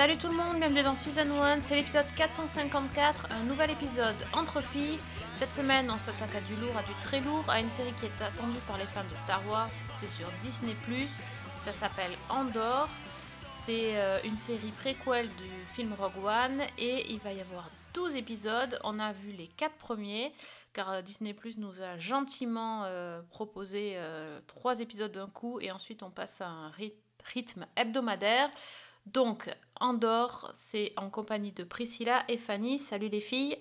Salut tout le monde, bienvenue dans Season 1, c'est l'épisode 454, un nouvel épisode entre filles. Cette semaine, on s'attaque à du lourd, à du très lourd, à une série qui est attendue par les fans de Star Wars, c'est sur Disney ⁇ ça s'appelle Andor, c'est euh, une série préquelle du film Rogue One et il va y avoir 12 épisodes, on a vu les 4 premiers, car euh, Disney nous a gentiment euh, proposé 3 épisodes d'un coup et ensuite on passe à un ryth- rythme hebdomadaire. Donc, Andorre, c'est en compagnie de Priscilla et Fanny. Salut les filles.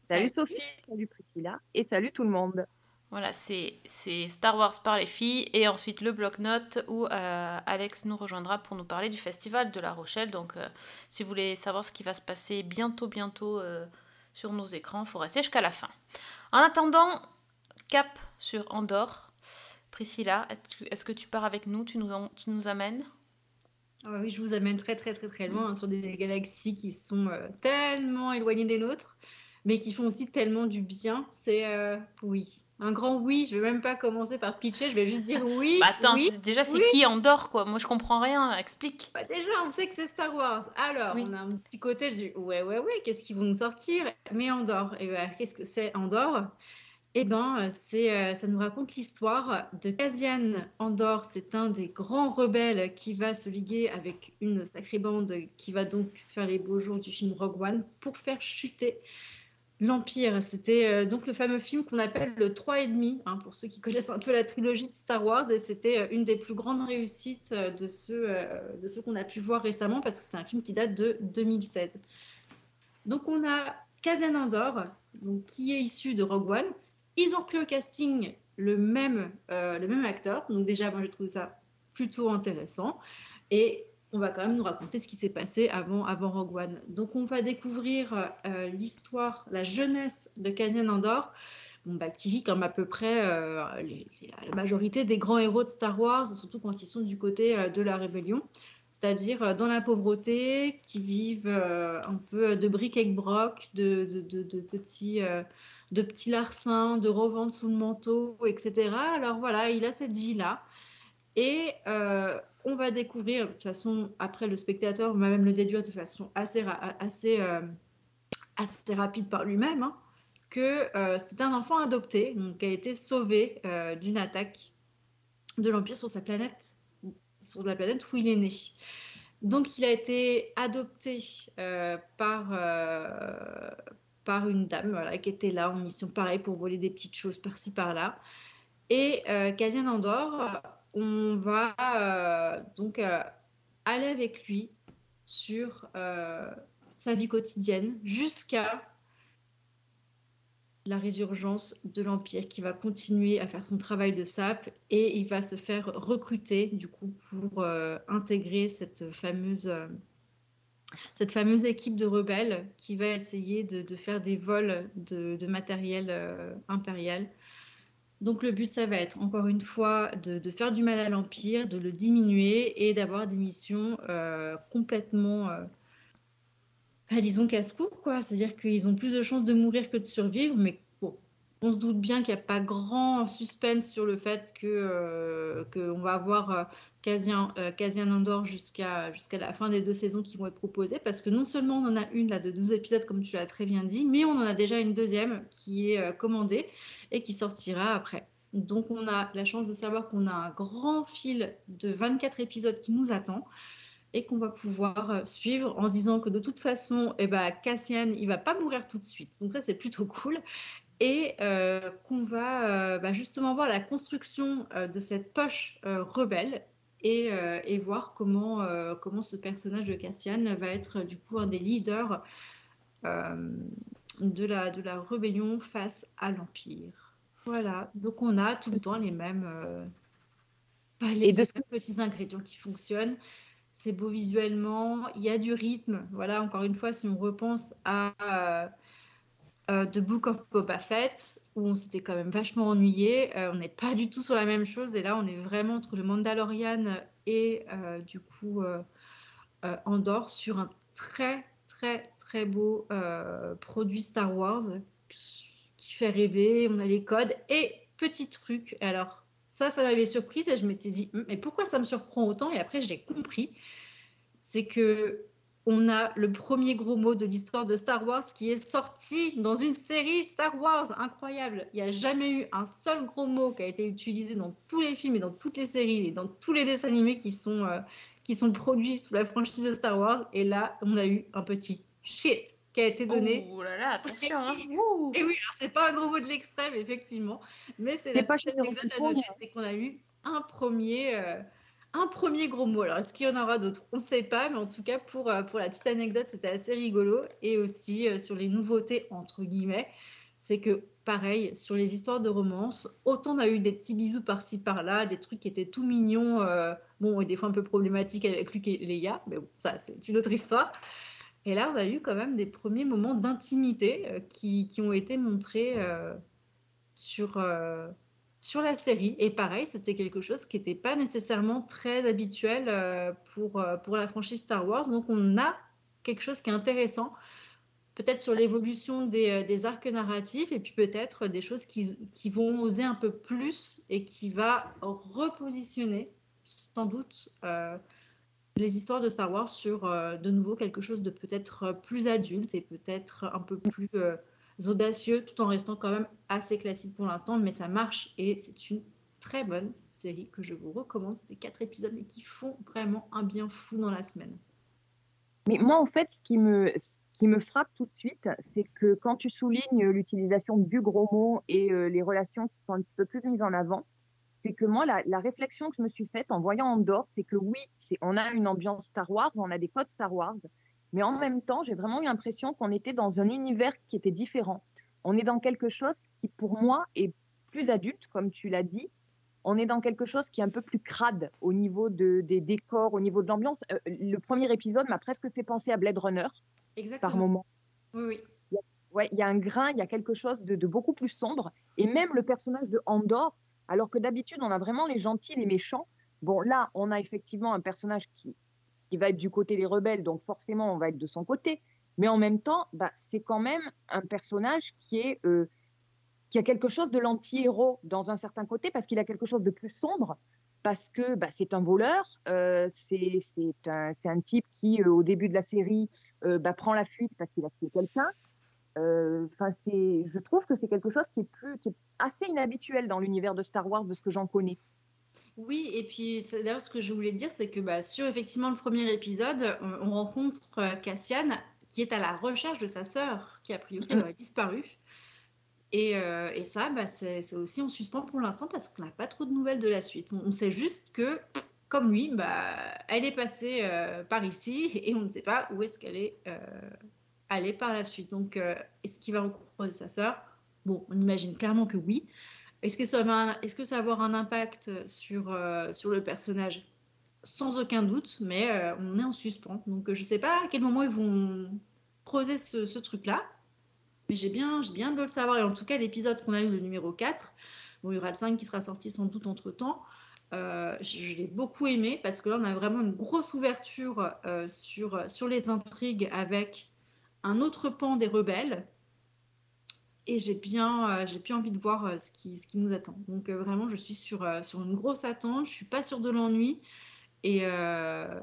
Salut Sophie, salut Priscilla et salut tout le monde. Voilà, c'est Star Wars par les filles et ensuite le bloc-notes où euh, Alex nous rejoindra pour nous parler du festival de La Rochelle. Donc, euh, si vous voulez savoir ce qui va se passer bientôt, bientôt euh, sur nos écrans, il faut rester jusqu'à la fin. En attendant, cap sur Andorre. Priscilla, est-ce que- est-ce que tu pars avec nous? Tu nous, en- tu nous amènes? Ah bah oui, je vous amène très très très très loin hein, sur des galaxies qui sont euh, tellement éloignées des nôtres, mais qui font aussi tellement du bien. C'est euh, oui, un grand oui. Je vais même pas commencer par pitcher, je vais juste dire oui. Bah attends, oui. déjà c'est oui. qui Andorre quoi? Moi je comprends rien, explique. Bah déjà, on sait que c'est Star Wars. Alors, Oui. on a un petit côté du ouais ouais ouais. Qu'est-ce qu'ils vont nous sortir? Mais Andorre. Et ben, qu'est-ce que c'est Andorre Eh ben, euh, c'est, euh, ça nous raconte l'histoire de Cassian Andor. C'est un des grands rebelles qui va se liguer avec une sacrée bande qui va donc faire les beaux jours du film Rogue One pour faire chuter l'Empire. C'était euh, donc le fameux film qu'on appelle le 3,5, hein, pour ceux qui connaissent un peu la trilogie de Star Wars. Et c'était une des plus grandes réussites de ceux, de ceux qu'on a pu voir récemment parce que c'est un film qui date de 2016. Donc on a Cassian Andor, donc, qui est issu de Rogue One. Ils ont pris au casting le même, euh, le même acteur. Donc déjà, moi, je trouve ça plutôt intéressant. Et on va quand même nous raconter ce qui s'est passé avant, avant Rogue One. Donc on va découvrir euh, l'histoire, la jeunesse de Cassian Andor, bon, bah, qui vit comme à peu près euh, la majorité des grands héros de Star Wars, surtout quand ils sont du côté de la rébellion. C'est-à-dire dans la pauvreté, qui vivent un peu de bric et broc, de, de, de- de petits, de petits larcins, de reventes sous le manteau, etc. Alors voilà, il a cette vie-là. Et euh, on va découvrir, de toute façon, après le spectateur va même le déduire de façon assez, euh, rapide par lui-même, hein, que euh, c'est un enfant adopté, donc qui a été sauvé d'une attaque de l'Empire sur sa planète, sur la planète où il est né. Donc il a été adopté par, par une dame voilà, qui était là en mission pareil pour voler des petites choses par-ci par-là. Et euh, Cassian Andor, on va euh, donc euh, aller avec lui sur euh, sa vie quotidienne jusqu'à la résurgence de l'Empire qui va continuer à faire son travail de sape et il va se faire recruter du coup pour intégrer cette fameuse, cette fameuse équipe de rebelles qui va essayer de, faire des vols de, matériel euh, impérial. Donc le but, ça va être encore une fois de, faire du mal à l'Empire, de le diminuer et d'avoir des missions euh, complètement, euh, bah, disons, casse-cou. C'est-à-dire qu'ils ont plus de chances de mourir que de survivre, mais on se doute bien qu'il n'y a pas grand suspense sur le fait que euh, qu'on va avoir euh, Cassian, euh, Cassian Andor jusqu'à la fin des deux saisons qui vont être proposées, parce que non seulement on en a une là de 12 épisodes, comme tu l'as très bien dit, mais on en a déjà une deuxième qui est euh, commandée et qui sortira après. Donc on a la chance de savoir qu'on a un grand fil de 24 épisodes qui nous attend et qu'on va pouvoir suivre en se disant que de toute façon, eh ben, Cassian, il va pas mourir tout de suite. Donc ça, c'est plutôt cool. Et euh, qu'on va euh, bah, justement voir la construction euh, de cette poche rebelle et, et voir comment, comment ce personnage de Cassian va être du coup un des leaders de, la, de la rébellion face à l'Empire. Voilà, donc on a tout le temps les mêmes, bah, les, Et de mêmes petits ingrédients qui fonctionnent. C'est beau visuellement, il y a du rythme. Voilà, encore une fois, si on repense à euh, The Book of Boba Fett, où on s'était quand même vachement ennuyé, euh, on n'est pas du tout sur la même chose. Et là, on est vraiment entre le Mandalorian et euh, du coup euh, Andorre sur un très très très beau produit Star Wars qui fait rêver. On a les codes et petit truc. Alors ça, ça m'avait surprise et je m'étais dit, mais pourquoi ça me surprend autant? Et après, j'ai compris. C'est que on a le premier gros mot de l'histoire de Star Wars qui est sorti dans une série Star Wars. Incroyable. Il n'y a jamais eu un seul gros mot qui a été utilisé dans tous les films et dans toutes les séries et dans tous les dessins animés qui sont, euh, qui sont produits sous la franchise de Star Wars. Et là, on a eu un petit shit qui a été donné. Oh là là, attention. hein. Et- oui, alors c'est pas un gros mot de l'extrême, effectivement, mais c'est la pas petite anecdote à noter, c'est qu'on a eu un premier, euh, un premier gros mot. Alors, est-ce qu'il y en aura d'autres? On ne sait pas, mais en tout cas, pour, euh, pour la petite anecdote, c'était assez rigolo. Et aussi, euh, sur les nouveautés, entre guillemets, c'est que, pareil, sur les histoires de romance, autant on a eu des petits bisous par-ci, par-là, des trucs qui étaient tout mignons, euh, bon, et des fois un peu problématiques avec Luc et Leia, mais bon, ça, c'est une autre histoire. Et là, on a eu quand même des premiers moments d'intimité qui, qui ont été montrés sur, sur la série. Et pareil, c'était quelque chose qui n'était pas nécessairement très habituel euh, pour, euh, pour la franchise Star Wars. Donc, on a quelque chose qui est intéressant, peut-être sur l'évolution des, euh, des arcs narratifs, et puis peut-être des choses qui, qui vont oser un peu plus et qui va repositionner, sans doute, les histoires de Star Wars sur de nouveau quelque chose de peut-être plus adulte et peut-être un peu plus audacieux, tout en restant quand même assez classique pour l'instant, mais ça marche et c'est une très bonne série que je vous recommande. C'est quatre épisodes mais qui font vraiment un bien fou dans la semaine. Mais moi, en fait, ce qui me, qui me frappe tout de suite, c'est que quand tu soulignes l'utilisation du gros mot et euh, les relations qui sont un petit peu plus mises en avant, c'est que moi, la, la réflexion que je me suis faite en voyant Andorre, c'est que oui, on a une ambiance Star Wars, on a des codes Star Wars, mais en même temps, j'ai vraiment eu l'impression qu'on était dans un univers qui était différent. On est dans quelque chose qui, pour moi, est plus adulte, comme tu l'as dit. On est dans quelque chose qui est un peu plus crade au niveau de, des décors, au niveau de l'ambiance. Euh, le premier épisode m'a presque fait penser à Blade Runner par moment. Oui, oui. Ouais, il y a un grain, il y a quelque chose de, de beaucoup plus sombre. Et même le personnage de Andor, alors que d'habitude, on a vraiment les gentils, les méchants. Bon, là, on a effectivement un personnage qui, qui va être du côté des rebelles, donc forcément, on va être de son côté. Mais en même temps, bah, c'est quand même un personnage euh, qui a quelque chose de l'anti-héros dans un certain côté, parce qu'il a quelque chose de plus sombre, parce que bah, c'est un voleur, euh, c'est un, type qui, euh, au début de la série, bah, prend la fuite parce qu'il a tué quelqu'un. Enfin, je trouve que c'est quelque chose qui est assez inhabituel dans l'univers de Star Wars, de ce que j'en connais. Oui, et puis c'est- d'ailleurs ce que je voulais dire, c'est que bah, sur effectivement le premier épisode, on, on rencontre euh, Cassian qui est à la recherche de sa sœur qui a priori Mhm. aurait disparu. Et, euh, et ça, bah, c'est aussi en suspens pour l'instant parce qu'on n'a pas trop de nouvelles de la suite. On, on sait juste que, comme lui, bah, elle est passée euh, par ici et on ne sait pas où est-ce qu'elle est, euh, allée par la suite. Donc, est-ce qu'il va rencontrer sa sœur? Bon, on imagine clairement que oui. Est-ce que, ça va est-ce que ça va avoir un impact sur, euh, sur le personnage? Sans aucun doute, mais euh, on est en suspens. Donc, euh, je ne sais pas à quel moment ils vont creuser ce, ce truc-là. Mais j'ai bien, bien de le savoir. Et en tout cas, l'épisode qu'on a eu, le numéro 4, bon, il y aura le 5 qui sera sorti sans doute entre-temps. Euh, je l'ai beaucoup aimé parce que là, on a vraiment une grosse ouverture euh, sur, sur les intrigues avec un autre pan des rebelles. Et j'ai bien, euh, j'ai bien envie de voir euh, ce, qui, ce qui nous attend. Donc euh, vraiment, je suis sur, euh, sur une grosse attente. Je suis pas sûre de l'ennui. Et, euh,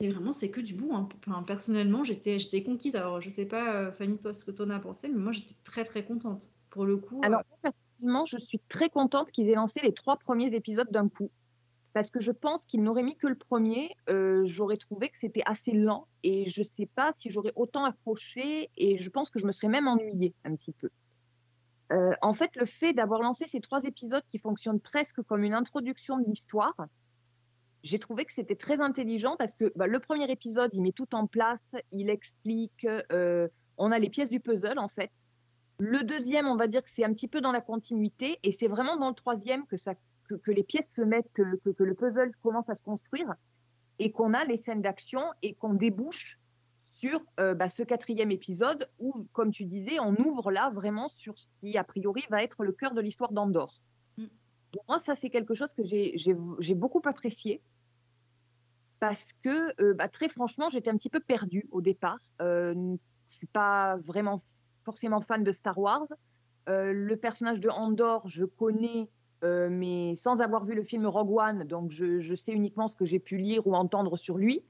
et vraiment, c'est que du bon. hein. Enfin, personnellement, j'étais, j'étais conquise. Alors, je sais pas, euh, Fanny, toi, ce que tu en as pensé, mais moi, j'étais très, très contente. Pour le coup, Alors, moi, personnellement, je suis très contente qu'ils aient lancé les trois premiers épisodes d'un coup. Parce que je pense qu'ils n'auraient mis que le premier, euh, j'aurais trouvé que c'était assez lent et je ne sais pas si j'aurais autant accroché et je pense que je me serais même ennuyée un petit peu. Euh, en fait, le fait d'avoir lancé ces trois épisodes qui fonctionnent presque comme une introduction de l'histoire, j'ai trouvé que c'était très intelligent parce que bah, le premier épisode, il met tout en place, il explique, euh, on a les pièces du puzzle en fait. Le deuxième, on va dire que c'est un petit peu dans la continuité, et c'est vraiment dans le troisième que, ça, que, que les pièces se mettent, euh, que, que le puzzle commence à se construire, et qu'on a les scènes d'action, et qu'on débouche sur euh, bah, ce quatrième épisode, où, comme tu disais, on ouvre là vraiment sur ce qui, a priori, va être le cœur de l'histoire d'Andorre. Mm. Pour moi, ça, c'est quelque chose que j'ai- beaucoup apprécié. parce que, euh, bah, très franchement, j'étais un petit peu perdue au départ. Euh, je ne suis pas vraiment forcément fan de Star Wars. Le personnage de Andor, je connais, mais sans avoir vu le film Rogue One, donc je, sais uniquement ce que j'ai pu lire ou entendre sur lui.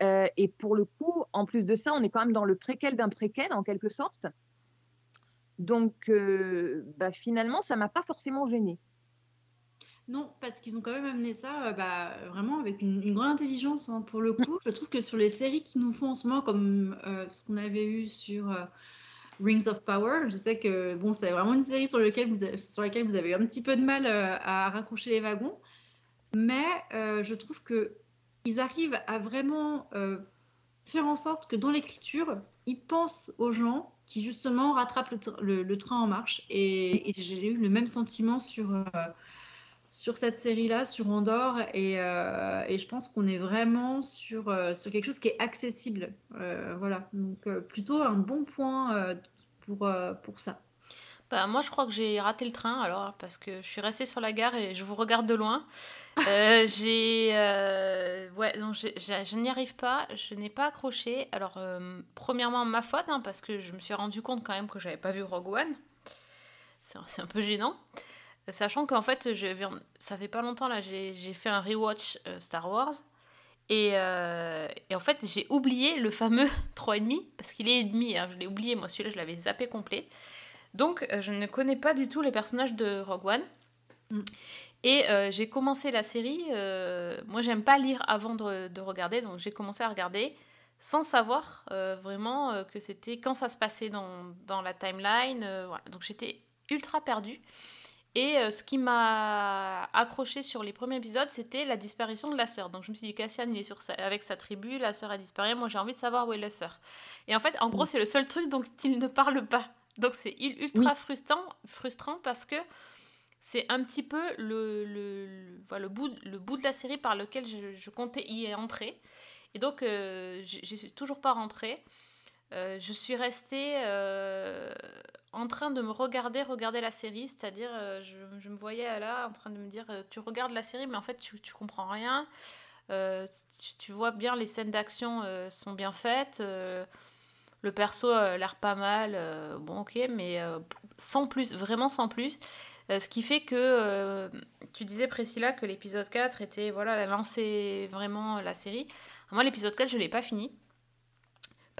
et pour le coup, en plus de ça, on est quand même dans le préquel d'un préquel, en quelque sorte. Donc, bah, finalement, ça m'a pas forcément gênée. Non, parce qu'ils ont quand même amené ça euh, bah, vraiment avec une, grande intelligence. hein. Pour le coup, je trouve que sur les séries qui nous font en ce moment, comme euh, ce qu'on avait eu sur euh, Rings of Power, je sais que bon, c'est vraiment une série sur, laquelle vous sur laquelle vous avez un petit peu de mal à raccrocher les wagons. Mais je trouve que ils arrivent à vraiment faire en sorte que dans l'écriture, ils pensent aux gens qui justement rattrapent le, train en marche. Et j'ai eu le même sentiment sur sur cette série-là, sur Andorre, et, euh, et je pense qu'on est vraiment sur, euh, sur quelque chose qui est accessible. Euh, voilà, donc plutôt un bon point pour, pour ça. Bah, moi, je crois que j'ai raté le train, alors, parce que je suis restée sur la gare et je vous regarde de loin. j'ai. ouais, donc je n'y arrive pas, je n'ai pas accroché. Alors, premièrement, ma faute, hein, parce que je me suis rendu compte quand même que j'avais pas vu Rogue One. C'est un peu gênant. Sachant qu'en fait, je, ça fait pas longtemps, là, j'ai fait un rewatch euh, Star Wars. Et, euh, et, en fait, j'ai oublié le fameux 3,5, parce qu'il est demi, hein, je l'ai oublié, moi celui-là, je l'avais zappé complet. Donc, euh, je ne connais pas du tout les personnages de Rogue One. Et j'ai commencé la série, moi j'aime pas lire avant de, de regarder, donc j'ai commencé à regarder sans savoir vraiment que c'était quand ça se passait dans, dans la timeline. Donc j'étais ultra perdue. Et euh, ce qui m'a accroché sur les premiers épisodes, c'était la disparition de la sœur. Donc je me suis dit, Cassian, il est sur avec sa tribu, la sœur a disparu, moi j'ai envie de savoir où est la sœur. Et en fait, en gros, c'est le seul truc dont il ne parle pas. Donc c'est ultra frustrant, frustrant parce que c'est un petit peu le, le, le, bout, le bout de la série par lequel je, comptais y entrer. Et donc, euh, je suis toujours pas rentrée. Euh, je suis restée euh, en train de me regarder, regarder la série, c'est-à-dire euh, je, me voyais là en train de me dire tu regardes la série mais en fait tu, comprends rien, tu, vois bien les scènes d'action sont bien faites, le perso a l'air pas mal, bon ok mais sans plus, vraiment sans plus. ce qui fait que tu disais Priscilla que l'épisode 4 était voilà, la lancé vraiment la série. Moi l'épisode 4 je l'ai pas fini.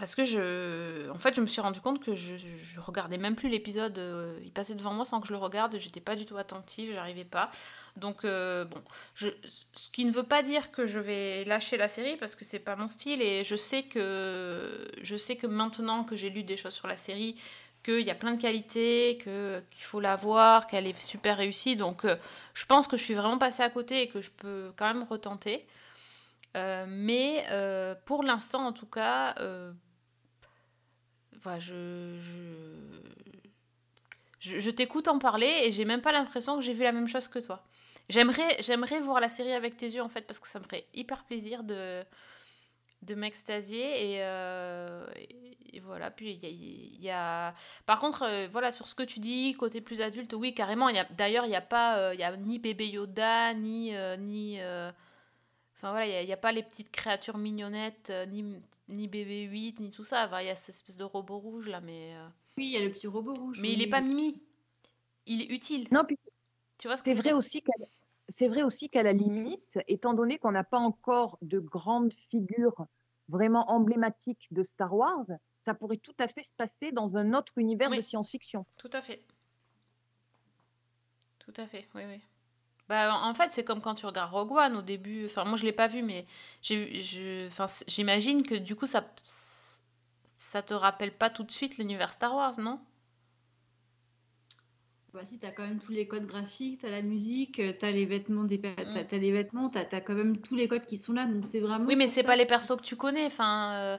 Parce que je, en fait, je me suis rendu compte que je, je regardais même plus l'épisode. Euh, il passait devant moi sans que je le regarde. J'étais pas du tout attentive, j'arrivais pas. Donc euh, bon, ce qui ne veut pas dire que je vais lâcher la série parce que c'est pas mon style et je sais que je sais que maintenant que j'ai lu des choses sur la série, qu'il y a plein de qualités, qu'il faut la voir, qu'elle est super réussie. Donc euh, je pense que je suis vraiment passée à côté et que je peux quand même retenter. mais pour l'instant, en tout cas je, je, t'écoute en parler et j'ai même pas l'impression que j'ai vu la même chose que toi. J'aimerais, j'aimerais voir la série avec tes yeux en fait parce que ça me ferait hyper plaisir de, m'extasier et, euh, voilà. Puis il y, a, par contre, euh, voilà sur ce que tu dis côté plus adulte, oui carrément. Y a, d'ailleurs, il n'y a pas, euh, il a ni bébé Yoda ni ni Enfin voilà, il n'y a, pas les petites créatures mignonnettes, ni, ni BB-8, ni tout ça. Il y a cette espèce de robot rouge là, mais. Euh, oui, il y a le petit robot rouge. Mais il n'est pas Mimi. Il est utile. Non, puis. Tu vois C'est vrai aussi qu'à c'est vrai aussi qu'à la limite, étant donné qu'on n'a pas encore de grandes figures vraiment emblématiques de Star Wars, ça pourrait tout à fait se passer dans un autre univers de science-fiction. Tout à fait. Tout à fait, oui, oui. Bah, en fait, c'est comme quand tu regardes Rogue One au début. Enfin, moi, je l'ai pas vu, mais j'imagine que du coup, ça, ça te rappelle pas tout de suite l'univers Star Wars, non? Bah si, tu as quand même tous les codes graphiques, tu as la musique, euh, tu as les vêtements, des... Mm. tu as, les vêtements, tu as, quand même tous les codes qui sont là, donc c'est vraiment... Oui, mais c'est pas les persos que tu connais, enfin... Euh,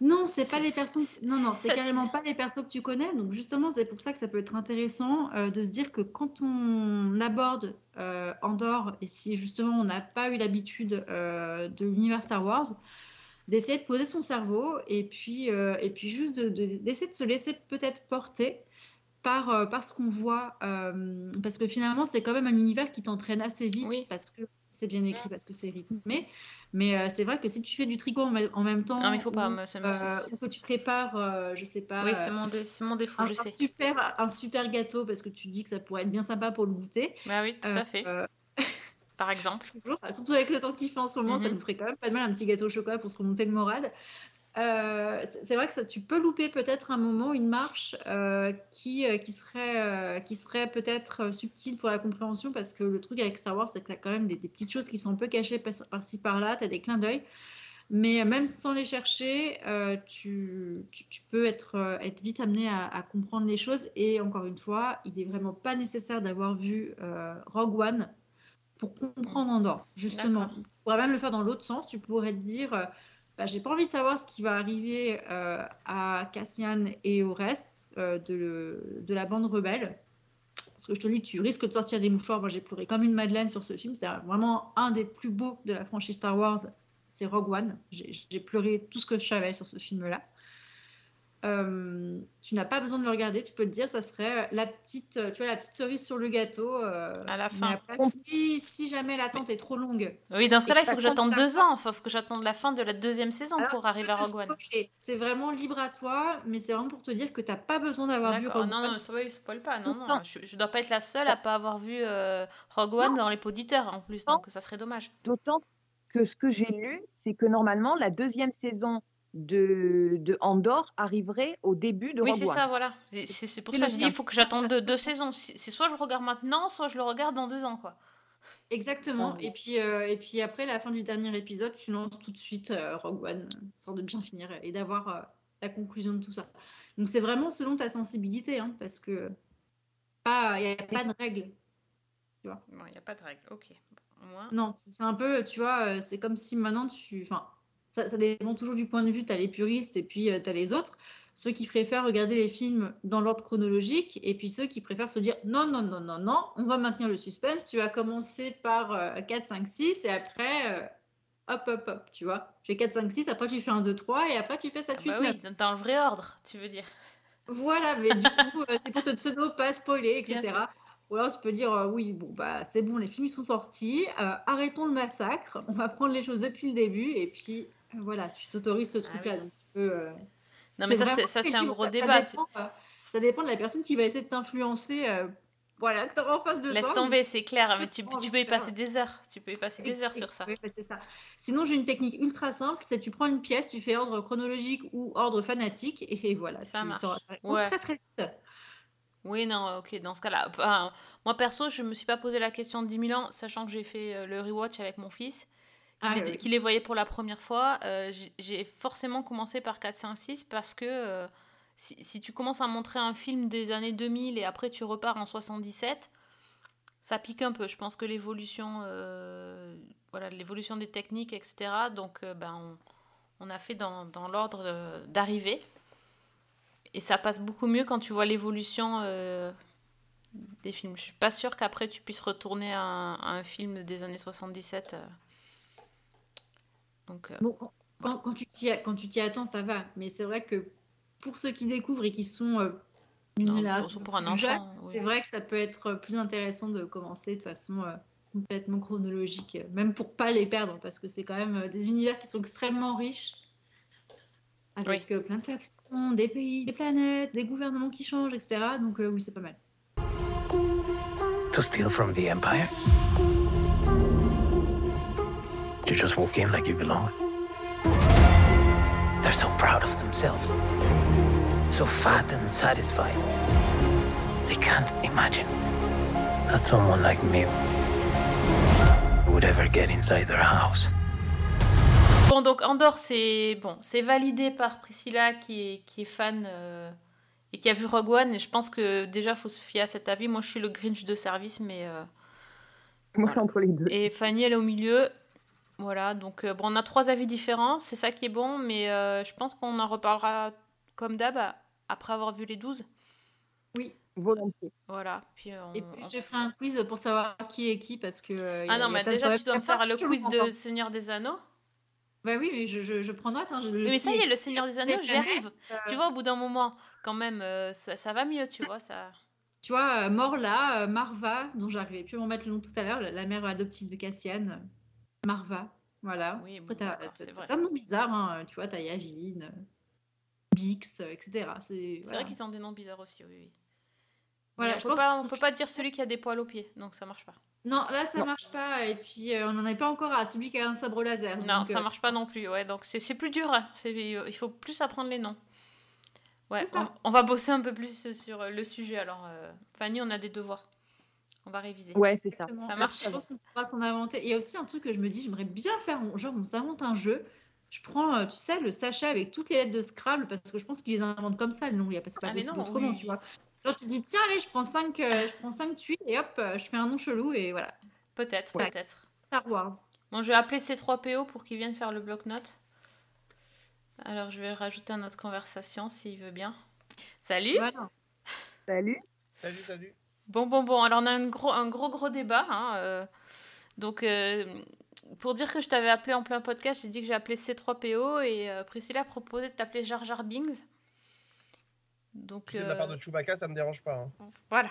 non, c'est pas les persos. Non, non, c'est carrément pas les persos que tu connais. Donc justement, c'est pour ça que ça peut être intéressant euh, de se dire que quand on aborde euh, Andorre et si justement on n'a pas eu l'habitude euh, de l'univers Star Wars, d'essayer de poser son cerveau et puis et puis juste d'essayer de, se laisser peut-être porter par, par ce qu'on voit parce que finalement c'est quand même un univers qui t'entraîne assez vite parce que c'est bien écrit parce que c'est rythmé. Mais euh, c'est vrai que si tu fais du tricot en, même temps, Non, mais il faut pas, ou, euh, ou que tu prépares, euh, je sais pas, Oui, c'est mon, dé- c'est mon défaut, un, je un sais. super, un super gâteau parce que tu dis que ça pourrait être bien sympa pour le goûter. Bah oui, tout à fait. Par exemple. toujours, surtout avec le temps qu'il fait en ce moment, ça Mhm. nous ferait quand même pas de mal un petit gâteau au chocolat pour se remonter le moral. Euh, c'est vrai que ça, tu peux louper peut-être un moment, une marche euh, qui, euh, qui serait, qui serait peut-être subtile pour la compréhension parce que le truc avec Star Wars, c'est que tu as quand même des, des petites choses qui sont un peu cachées par- par-ci par-là, tu as des clins d'œil. Mais même sans les chercher, tu, tu- tu peux être, être vite amené à, à comprendre les choses. Et encore une fois, il n'est vraiment pas nécessaire d'avoir vu Rogue One pour comprendre Andorre, justement. Tu pourrais même le faire dans l'autre sens. Tu pourrais te dire, bah, j'ai pas envie de savoir ce qui va arriver euh, à Cassian et au reste euh, de, la bande rebelle. Parce que je te dis, tu risques de sortir des mouchoirs. Moi, j'ai pleuré comme une madeleine sur ce film. C'est vraiment un des plus beaux de la franchise Star Wars. C'est Rogue One. J'ai j'ai pleuré tout ce que je savais sur ce film-là. Euh, tu n'as pas besoin de le regarder. Tu peux te dire, ça serait la petite, euh, tu vois, la petite cerise sur le gâteau. euh, À la fin. après, si, si jamais l'attente est trop longue, Oui, dans ce cas-là, il ça faut que j'attende deux ans. Il faut que j'attende la fin de la deuxième saison Alors, pour arriver à Rogue One. spoiler. C'est vraiment libre à toi, mais c'est vraiment pour te dire que tu n'as pas besoin d'avoir vu. Rogue Non, One. non, ça va, il spoil pas. Non, non. Non. Je, je dois pas être la seule à pas avoir vu euh, Rogue One dans les auditeurs en plus, Non. donc ça serait dommage. D'autant que ce que j'ai lu, c'est que normalement, la deuxième saison de, de Andorre arriverait au début de Oui, c'est ça, voilà. C'est pour ça que dit, lien. il faut que j'attende deux, deux saisons. C'est soit je le regarde maintenant, soit je le regarde dans deux ans, quoi. Exactement. Et puis, euh, et puis après la fin du dernier épisode, tu lances tout de suite euh, Rogue One, histoire de bien finir et d'avoir euh, la conclusion de tout ça. Donc c'est vraiment selon ta sensibilité, hein, parce que il n'y a pas de règle. Bon, il n'y a pas de règle. Ok. Non, c'est un peu, tu vois, c'est comme si maintenant tu. Enfin, ça, ça dépend toujours du point de vue. Tu as les puristes et puis tu as les autres. Ceux qui préfèrent regarder les films dans l'ordre chronologique et puis ceux qui préfèrent se dire non, non, non, non, non, on va maintenir le suspense. Tu vas commencer par euh, 4, 5, 6 et après, euh, hop, hop, hop, tu vois. Tu fais 4, 5, 6, après tu fais 1, 2, 3 et après tu fais 7, Ah 8, bah 9. oui, dans- le vrai ordre, tu veux dire. Voilà, mais du coup, euh, c'est pour te pseudo pas spoiler, etc. Ou alors tu peux dire euh, oui, bon bah c'est bon, les films sont sortis, euh, arrêtons le massacre, on va prendre les choses depuis le début et puis euh, voilà, tu t'autorises ce Ah truc-là. oui. donc tu peux, euh, Non, mais ça, c'est un gros débat. dépend, euh, ça dépend de la personne qui va essayer de t'influencer. euh, voilà, que tu en face de Laisse toi. tomber, mais c'est clair. Mais tu, peux y passer des heures. Tu peux y passer des heures sur ça. Oui, c'est ça. Sinon, j'ai une technique ultra simple, c'est tu prends une pièce, tu fais ordre chronologique ou ordre fanatique et voilà, Ça marche. Ouais. très très vite. Oui, non, ok, dans ce cas-là. Enfin, moi, perso, je me suis pas posé la question de 10 000 ans, sachant que j'ai fait le rewatch avec mon fils, Ah, les, oui. les voyait pour la première fois. euh, j'ai- forcément commencé par 4, 5, 6 parce que euh, si, si tu commences à montrer un film des années 2000 et après tu repars en 77, ça pique un peu. Je pense que l'évolution euh, voilà, l'évolution des techniques, etc. Donc, ben, on, on a fait dans, dans l'ordre d'arrivée. Et ça passe beaucoup mieux quand tu vois l'évolution des films. Je suis pas sûre qu'après tu puisses retourner à un, à un film des années 77. Euh. Donc, euh, Bon, quand, quand- tu t'y quand tu t'y attends, ça va. Mais c'est vrai que pour ceux qui découvrent et qui sont euh, une Non, génération surtout pour un plus jeune, enfant, oui. c'est vrai que ça peut être plus intéressant de commencer de façon euh, complètement chronologique, euh, même pour pas les perdre, parce que c'est quand même euh, des univers qui sont extrêmement riches, avec euh, plein de factions, des pays, des planètes, des gouvernements qui changent, etc. Donc euh, oui, c'est pas mal. To steal from the Empire? To just walk in like you belong? They're so proud of themselves. So fat and satisfied. They can't imagine that someone like me would ever get inside their house. Bon, donc Andorre, c'est bon, c'est validé par Priscilla qui est, qui est fan euh, et qui a vu Rogue One. Et je pense que déjà, faut se fier à cet avis. Moi, je suis le Grinch de service, mais. euh, Moi, je suis entre les deux. Et Fanny, elle est au milieu. Voilà, donc euh, bon, on a trois avis différents. C'est ça qui est bon, mais euh, je pense qu'on en reparlera comme d'hab après avoir vu les 12. Oui. Volontiers. Voilà. Puis, euh, on- Et puis je te ferai un quiz pour savoir qui est qui, parce que. euh, Ah non, mais déjà, tu dois me faire le quiz de. Seigneur des Anneaux. Bah oui, mais je, je, je prends note. Hein, je, mais ça y est, le Seigneur des Anneaux, j'y arrive. Tu vois, au bout d'un moment, quand même, euh, ça, ça va mieux, tu vois. ça. Tu vois, Morla, Marva, dont j'arrivais plus à m'en mettre le nom tout à l'heure, la, mère adoptive de Cassian. Marva, voilà. Oui, bon, t'as d'accord, t'as- c'est vrai. plein de noms bizarres, hein, tu vois, t'as Yavin, Bix, euh, etc. C'est voilà. vrai qu'ils ont des noms bizarres aussi, oui. oui. Voilà, Mais je on peut pense pas, on peut pas dire celui qui a des poils aux pieds, donc ça marche pas. Non, là, ça Non. marche pas. Et puis, euh, on n'en est pas encore à celui qui a un sabre laser. Non, donc, ça euh, marche pas non plus. Ouais, donc c'est c'est plus dur. hein. C'est- Il faut plus apprendre les noms. Ouais, on, on va bosser un peu plus sur le sujet. Alors, euh, Fanny, on a des devoirs. On va réviser. Ouais, c'est ça. Ça marche. Je pense qu'on pourra s'en inventer. Il y a aussi un truc que je me dis, j'aimerais bien faire, genre on s'invente un jeu. Je prends, euh, tu sais, le sachet avec toutes les lettres de Scrabble, parce que je pense qu'ils les inventent comme ça, le nom. Il y a pas, c'est pas Ah, mais possible non, autrement, oui. tu vois. Genre tu dis, tiens, allez, je prends 5 je prends cinq tuiles et hop, euh, je fais un nom chelou et voilà. Peut-être, Ouais. peut-être. Star Wars. Bon, je vais appeler C3PO pour qu'il vienne faire le bloc-notes. Alors, je vais le rajouter à notre conversation s'il veut bien. Salut Voilà. Salut. Salut, salut. Bon, bon, bon. Alors, on a un gros, un gros, gros débat. hein, euh, donc, euh, pour dire que je t'avais appelé en plein podcast, j'ai dit que j'ai appelé C3PO et euh, Priscilla a proposé de t'appeler Jar Jar Binks. Donc, de la part euh, de Chewbacca, ça me dérange pas. hein. voilà.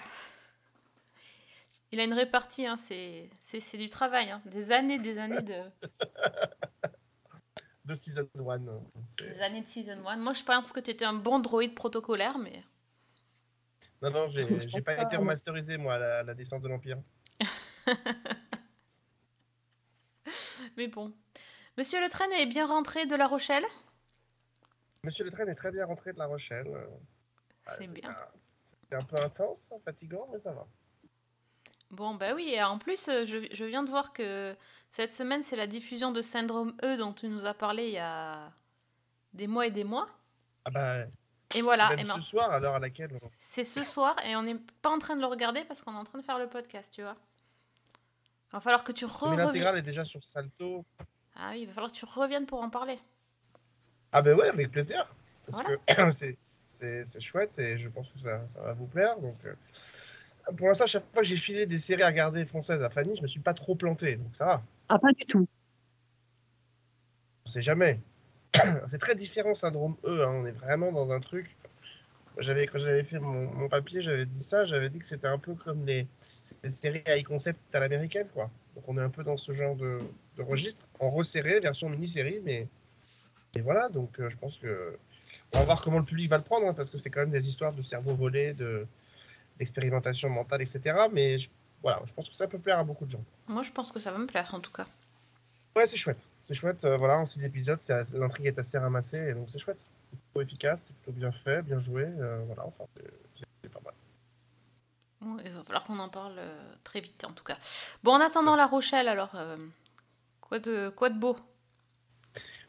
Il a une répartie, hein, c'est c'est- du travail. hein, Des années, des années de, De Season 1. c'est- des années de Season 1. Moi, je pense que tu étais un bon droïde protocolaire, mais... Non, non, j'ai pas été pas, remasterisé, moi, à la, la descente de l'Empire. Mais bon. Monsieur Le Train est bien rentré de La Rochelle? Monsieur le train est très bien rentré de La Rochelle. Euh, C'est ouais, bien. C'était un peu intense, hein, fatigant, mais ça va. Bon, bah oui, et en plus, euh, je, je viens de voir que cette semaine, c'est la diffusion de Syndrome E dont tu nous as parlé il y a des mois et des mois. Ah bah, Et voilà, même et ben, ce soir, à l'heure à laquelle... c'est ce soir et on n'est pas en train de le regarder parce qu'on est en train de faire le podcast, tu vois. Il va falloir que tu Mais reviennes. l'intégrale est déjà sur Salto. Ah oui, il va falloir que tu reviennes pour en parler. Ah bah ouais, avec plaisir. Parce Voilà. que c'est- c'est c'est chouette et je pense que ça, ça va vous plaire. Donc, euh, pour l'instant, chaque fois que j'ai filé des séries à regarder françaises à Fanny, je me suis pas trop planté. Donc ça va. Ah, pas du tout. On sait jamais. c'est très différent syndrome E. hein. On est vraiment dans un truc. J'avais quand j'avais fait mon, papier, j'avais dit ça. J'avais dit que c'était un peu comme les, séries high concept à l'américaine, quoi. Donc on est un peu dans ce genre de, registre, en resserré, version mini-série, mais voilà. Donc euh, je pense que on va voir comment le public va le prendre, hein, parce que c'est quand même des histoires de cerveau volé, de d'expérimentation mentale, etc. Mais voilà, je pense que ça peut plaire à beaucoup de gens. Moi, je pense que ça va me plaire en tout cas. Ouais, c'est chouette. C'est chouette. euh, voilà, en six épisodes, l'intrigue est assez ramassée, et donc c'est chouette. C'est plutôt efficace, c'est plutôt bien fait, bien joué. euh, voilà, enfin, c'est- pas mal. Bon, il va falloir qu'on en parle euh, très vite en tout cas. Bon, en attendant La Rochelle, alors, euh, quoi, de, quoi de beau?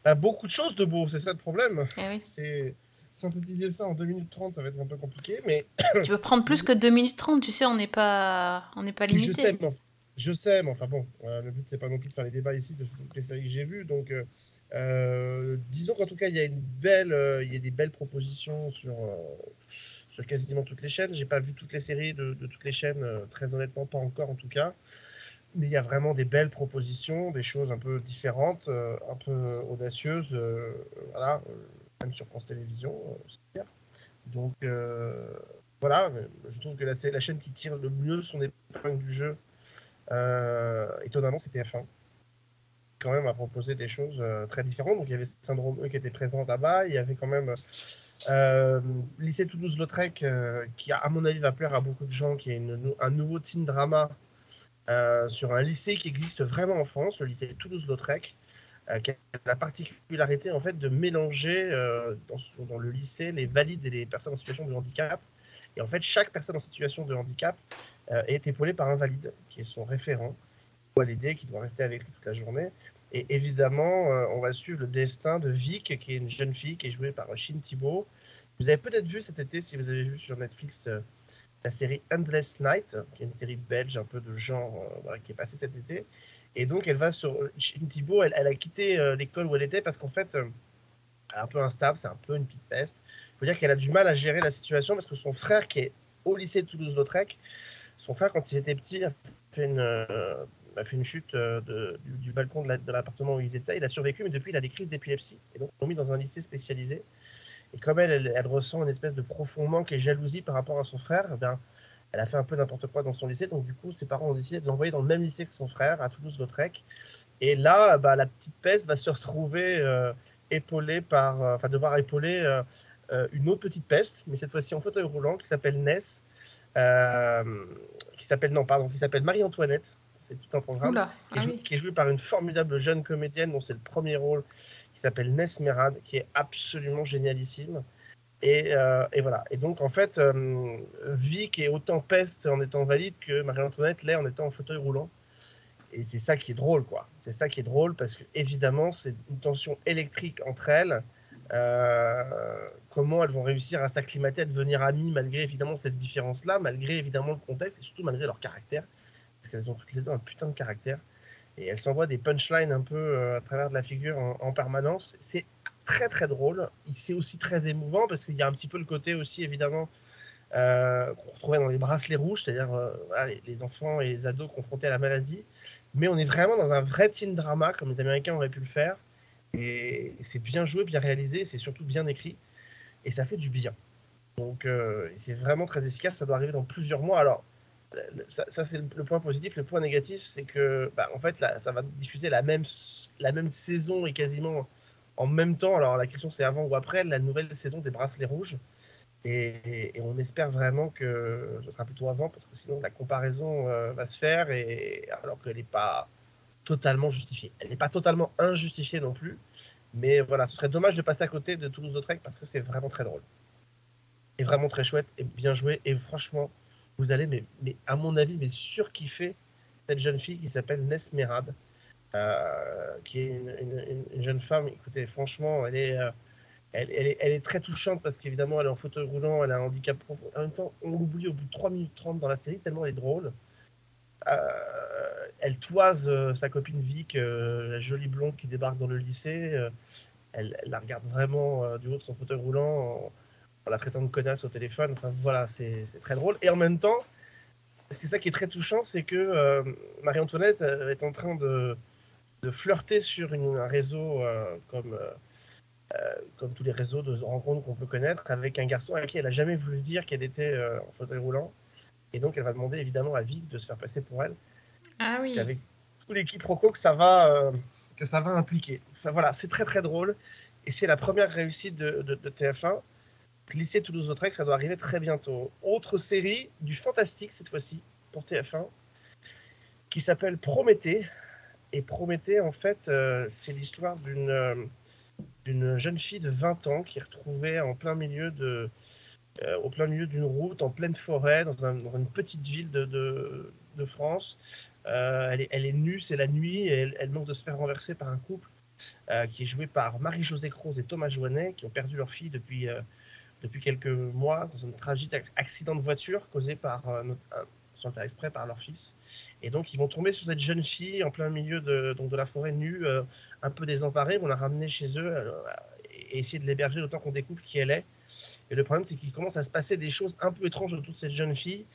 Bah, beaucoup de choses de beau, c'est ça le problème. Eh oui. C'est synthétiser ça en 2 minutes 30, ça va être un peu compliqué, mais Tu peux prendre plus que 2 minutes 30, tu sais, on n'est pas, on pas Oui, je limité. sais, mais, je sais, mais enfin bon, euh, le but c'est pas non plus de faire les débats ici de toutes les séries que j'ai vues, donc euh, euh, disons qu'en tout cas il y a une belle, il y a des belles propositions sur sur quasiment toutes les chaînes. J'ai pas vu toutes les séries de, toutes les chaînes, très honnêtement pas encore en tout cas, mais il y a vraiment des belles propositions, des choses un peu différentes, un peu audacieuses, voilà, même sur France Télévisions, c'est clair. Donc voilà, je trouve que la, la chaîne qui tire le mieux son épingle du jeu. Euh, étonnamment, c'était TF1. Quand même, a proposé des choses euh, très différentes. Donc, il y avait Syndrome E qui était présent là-bas. Il y avait quand même euh, Lycée Toulouse-Lautrec, euh, qui, à mon avis, va plaire à beaucoup de gens, qui est un nouveau teen drama sur un lycée qui existe vraiment en France, le lycée Toulouse-Lautrec, qui a la particularité en fait de mélanger dans, le lycée les valides et les personnes en situation de handicap. Et en fait, chaque personne en situation de handicap est épaulé par un valide qui est son référent, ou à l'aider, qui doit rester avec lui toute la journée. Et évidemment, euh, on va suivre le destin de Vic, qui est une jeune fille qui est jouée par Shin Thibault. Vous avez peut-être vu cet été, si vous avez vu sur Netflix, euh, la série Endless Night, qui est une série belge un peu de genre euh, qui est passée cet été. Et donc, elle va sur. Shin Thibault, elle, elle a quitté euh, l'école où elle était parce qu'en fait, euh, elle est un peu instable, c'est un peu une petite peste. Il faut dire qu'elle a du mal à gérer la situation parce que son frère, qui est au lycée de Toulouse-Lautrec, son frère, quand il était petit, a fait une, euh, chute euh, du, balcon de la- de l'appartement où ils étaient. Il a survécu, mais depuis, il a des crises d'épilepsie. Et donc, ils l'ont mis dans un lycée spécialisé. Et comme elle, elle, ressent une espèce de profond manque et jalousie par rapport à son frère, eh bien, elle a fait un peu n'importe quoi dans son lycée, donc du coup, ses parents ont décidé de l'envoyer dans le même lycée que son frère, à Toulouse-Lautrec. Et là, bah, la petite peste va se retrouver euh, épaulée par, enfin, devoir épauler une autre petite peste, mais cette fois-ci en fauteuil roulant, qui s'appelle Ness, qui s'appelle, non, pardon, qui s'appelle Marie-Antoinette. C'est tout un programme. Oula, qui, est ah oui. qui est jouée par une formidable jeune comédienne dont c'est le premier rôle, qui s'appelle Ness Merad, qui est absolument génialissime. Et, euh, et voilà. Et donc, en fait, euh, Vic est autant peste en étant valide que Marie-Antoinette l'est en étant en fauteuil roulant. Et c'est ça qui est drôle, quoi. C'est ça qui est drôle parce que, évidemment, c'est une tension électrique entre elles. Euh, comment elles vont réussir à s'acclimater, à devenir amies, malgré évidemment cette différence-là, malgré évidemment le contexte et surtout malgré leur caractère? Parce qu'elles ont toutes les deux un putain de caractère. Et elles s'envoient des punchlines un peu euh, à travers de la figure en, en permanence. C'est très très drôle. C'est aussi très émouvant parce qu'il y a un petit peu le côté aussi évidemment euh, qu'on retrouvait dans les bracelets rouges, c'est-à-dire les, les enfants et les ados confrontés à la maladie. Mais on est vraiment dans un vrai teen drama comme les Américains auraient pu le faire. Et c'est bien joué, bien réalisé, c'est surtout bien écrit. Et ça fait du bien. Donc euh, c'est vraiment très efficace. Ça doit arriver dans plusieurs mois. Alors ça, c'est le, point positif. Le point négatif, c'est que bah, en fait là, ça va diffuser la même, la même saison et quasiment en même temps. Alors la question c'est avant ou après la nouvelle saison des Bracelets Rouges. Et on espère vraiment que ce sera plutôt avant parce que sinon la comparaison euh, va se faire et alors qu'elle n'est pas totalement justifiée. Elle n'est pas totalement injustifiée non plus. Mais voilà, ce serait dommage de passer à côté de Toulouse-Lautrec parce que c'est vraiment très drôle. Et vraiment très chouette et bien joué. Et franchement, vous allez, mais, à mon avis, mais surkiffer cette jeune fille qui s'appelle Ness Merad, euh, qui est une, une- une- une jeune femme. Écoutez, franchement, elle est, euh, elle est, elle est très touchante parce qu'évidemment, elle est en fauteuil roulant, elle a un handicap profond. En même temps, on l'oublie au bout de 3 minutes 30 dans la série, tellement elle est drôle. Euh, elle toise euh, sa copine Vic, euh, la jolie blonde qui débarque dans le lycée. euh, elle, la regarde vraiment du haut de son fauteuil roulant en, la traitant de connasse au téléphone. Enfin voilà, c'est très drôle. Et en même temps, c'est ça qui est très touchant, c'est que Marie-Antoinette est en train de, flirter sur un réseau comme, comme tous les réseaux de rencontres qu'on peut connaître avec un garçon à qui elle n'a jamais voulu dire qu'elle était en fauteuil roulant. Et donc elle va demander évidemment à Vic de se faire passer pour elle Ah avec tous les quiproquos que ça va euh, que ça va impliquer. Enfin voilà, c'est très très drôle et c'est la première réussite de, de- de TF1. Lycée Toulouse-Lautrec, ça doit arriver très bientôt. Autre série du fantastique cette fois-ci pour TF1 qui s'appelle Prométhée. Et Prométhée, en fait, euh, c'est l'histoire d'une euh, d'une jeune fille de 20 ans qui est retrouvée en plein milieu de au plein milieu d'une route, en pleine forêt, dans, un- dans une petite ville de- de France. Euh, elle, est, nue, c'est la nuit, et elle, manque de se faire renverser par un couple euh, qui est joué par Marie-Josée Croze et Thomas Joannet, qui ont perdu leur fille depuis, euh, depuis quelques mois dans un tragique ac- accident de voiture causé par, sans le faire exprès, par leur fils. Et donc, ils vont tomber sur cette jeune fille en plein milieu de, donc de la forêt nue, un peu désemparée. Vont la ramener chez eux et essayer de l'héberger le temps qu'on découvre qui elle est. Et le problème, c'est qu'il commence à se passer des choses un peu étranges autour de cette jeune fille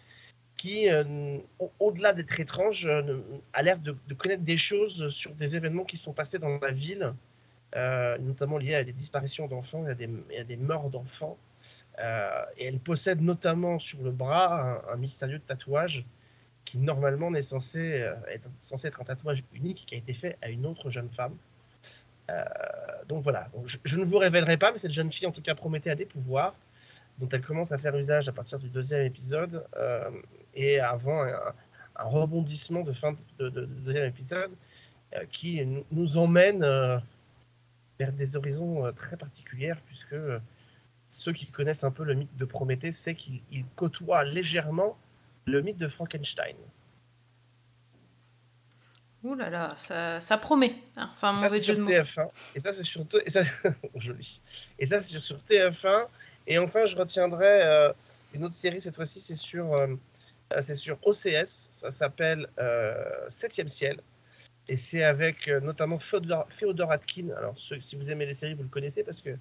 qui, euh, au- au-delà d'être étrange, euh, a l'air de, connaître des choses sur des événements qui sont passés dans la ville, euh, notamment liés à des disparitions d'enfants et à à des morts d'enfants. Euh, et elle possède notamment sur le bras un, mystérieux tatouage qui normalement n'est censé, être, un tatouage unique qui a été fait à une autre jeune femme. Donc voilà, je, je ne vous révélerai pas, mais cette jeune fille en tout cas promettait à des pouvoirs dont elle commence à faire usage à partir du deuxième épisode euh, et avant un, un rebondissement de fin de, de- de deuxième épisode euh, qui nous, nous emmène euh, vers des horizons très particuliers puisque ceux qui connaissent un peu le mythe de Prométhée savent qu'il il côtoie légèrement le mythe de Frankenstein. Ouh là là, ça, ça promet. hein, c'est un Ça, mauvais c'est jeu sur de mots. TF1. Et ça, c'est sur, et ça... Joli. Et ça, c'est sur TF1. Et enfin, je retiendrai euh, une autre série, cette fois-ci, c'est sur, euh, euh, sur OCS. Ça s'appelle Septième Ciel. Et c'est avec notamment Féodor, Féodor Atkin. Alors, si vous aimez les séries, vous le connaissez parce que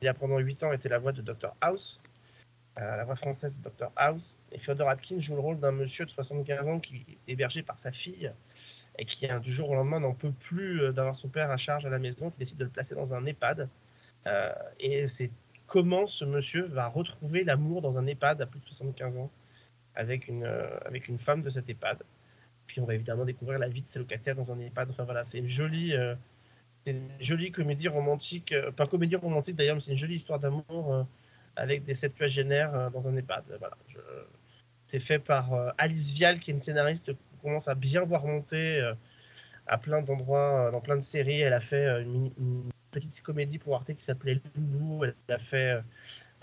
il a pendant 8 ans été la voix de Dr House, la voix française de Dr House. Et Féodor Atkin joue le rôle d'un monsieur de 75 ans qui est hébergé par sa fille et qui, hein, du jour au lendemain, n'en peut plus d'avoir son père à charge à la maison, qui décide de le placer dans un EHPAD. Et c'est comment ce monsieur va retrouver l'amour dans un EHPAD à plus de 75 ans. avec une, euh, avec une femme de cet EHPAD. Puis on va évidemment découvrir la vie de ses locataires dans un EHPAD. Enfin voilà, c'est une jolie, euh, c'est une jolie comédie romantique, euh, pas comédie romantique d'ailleurs, mais c'est une jolie histoire d'amour avec des septuagénaires dans un EHPAD. Voilà, c'est fait par Alice Vial, qui est une scénariste qu'on commence à bien voir monter à plein d'endroits, dans plein de séries. Elle a fait une, une petite comédie pour Arte qui s'appelait Loulou. Elle a fait, euh,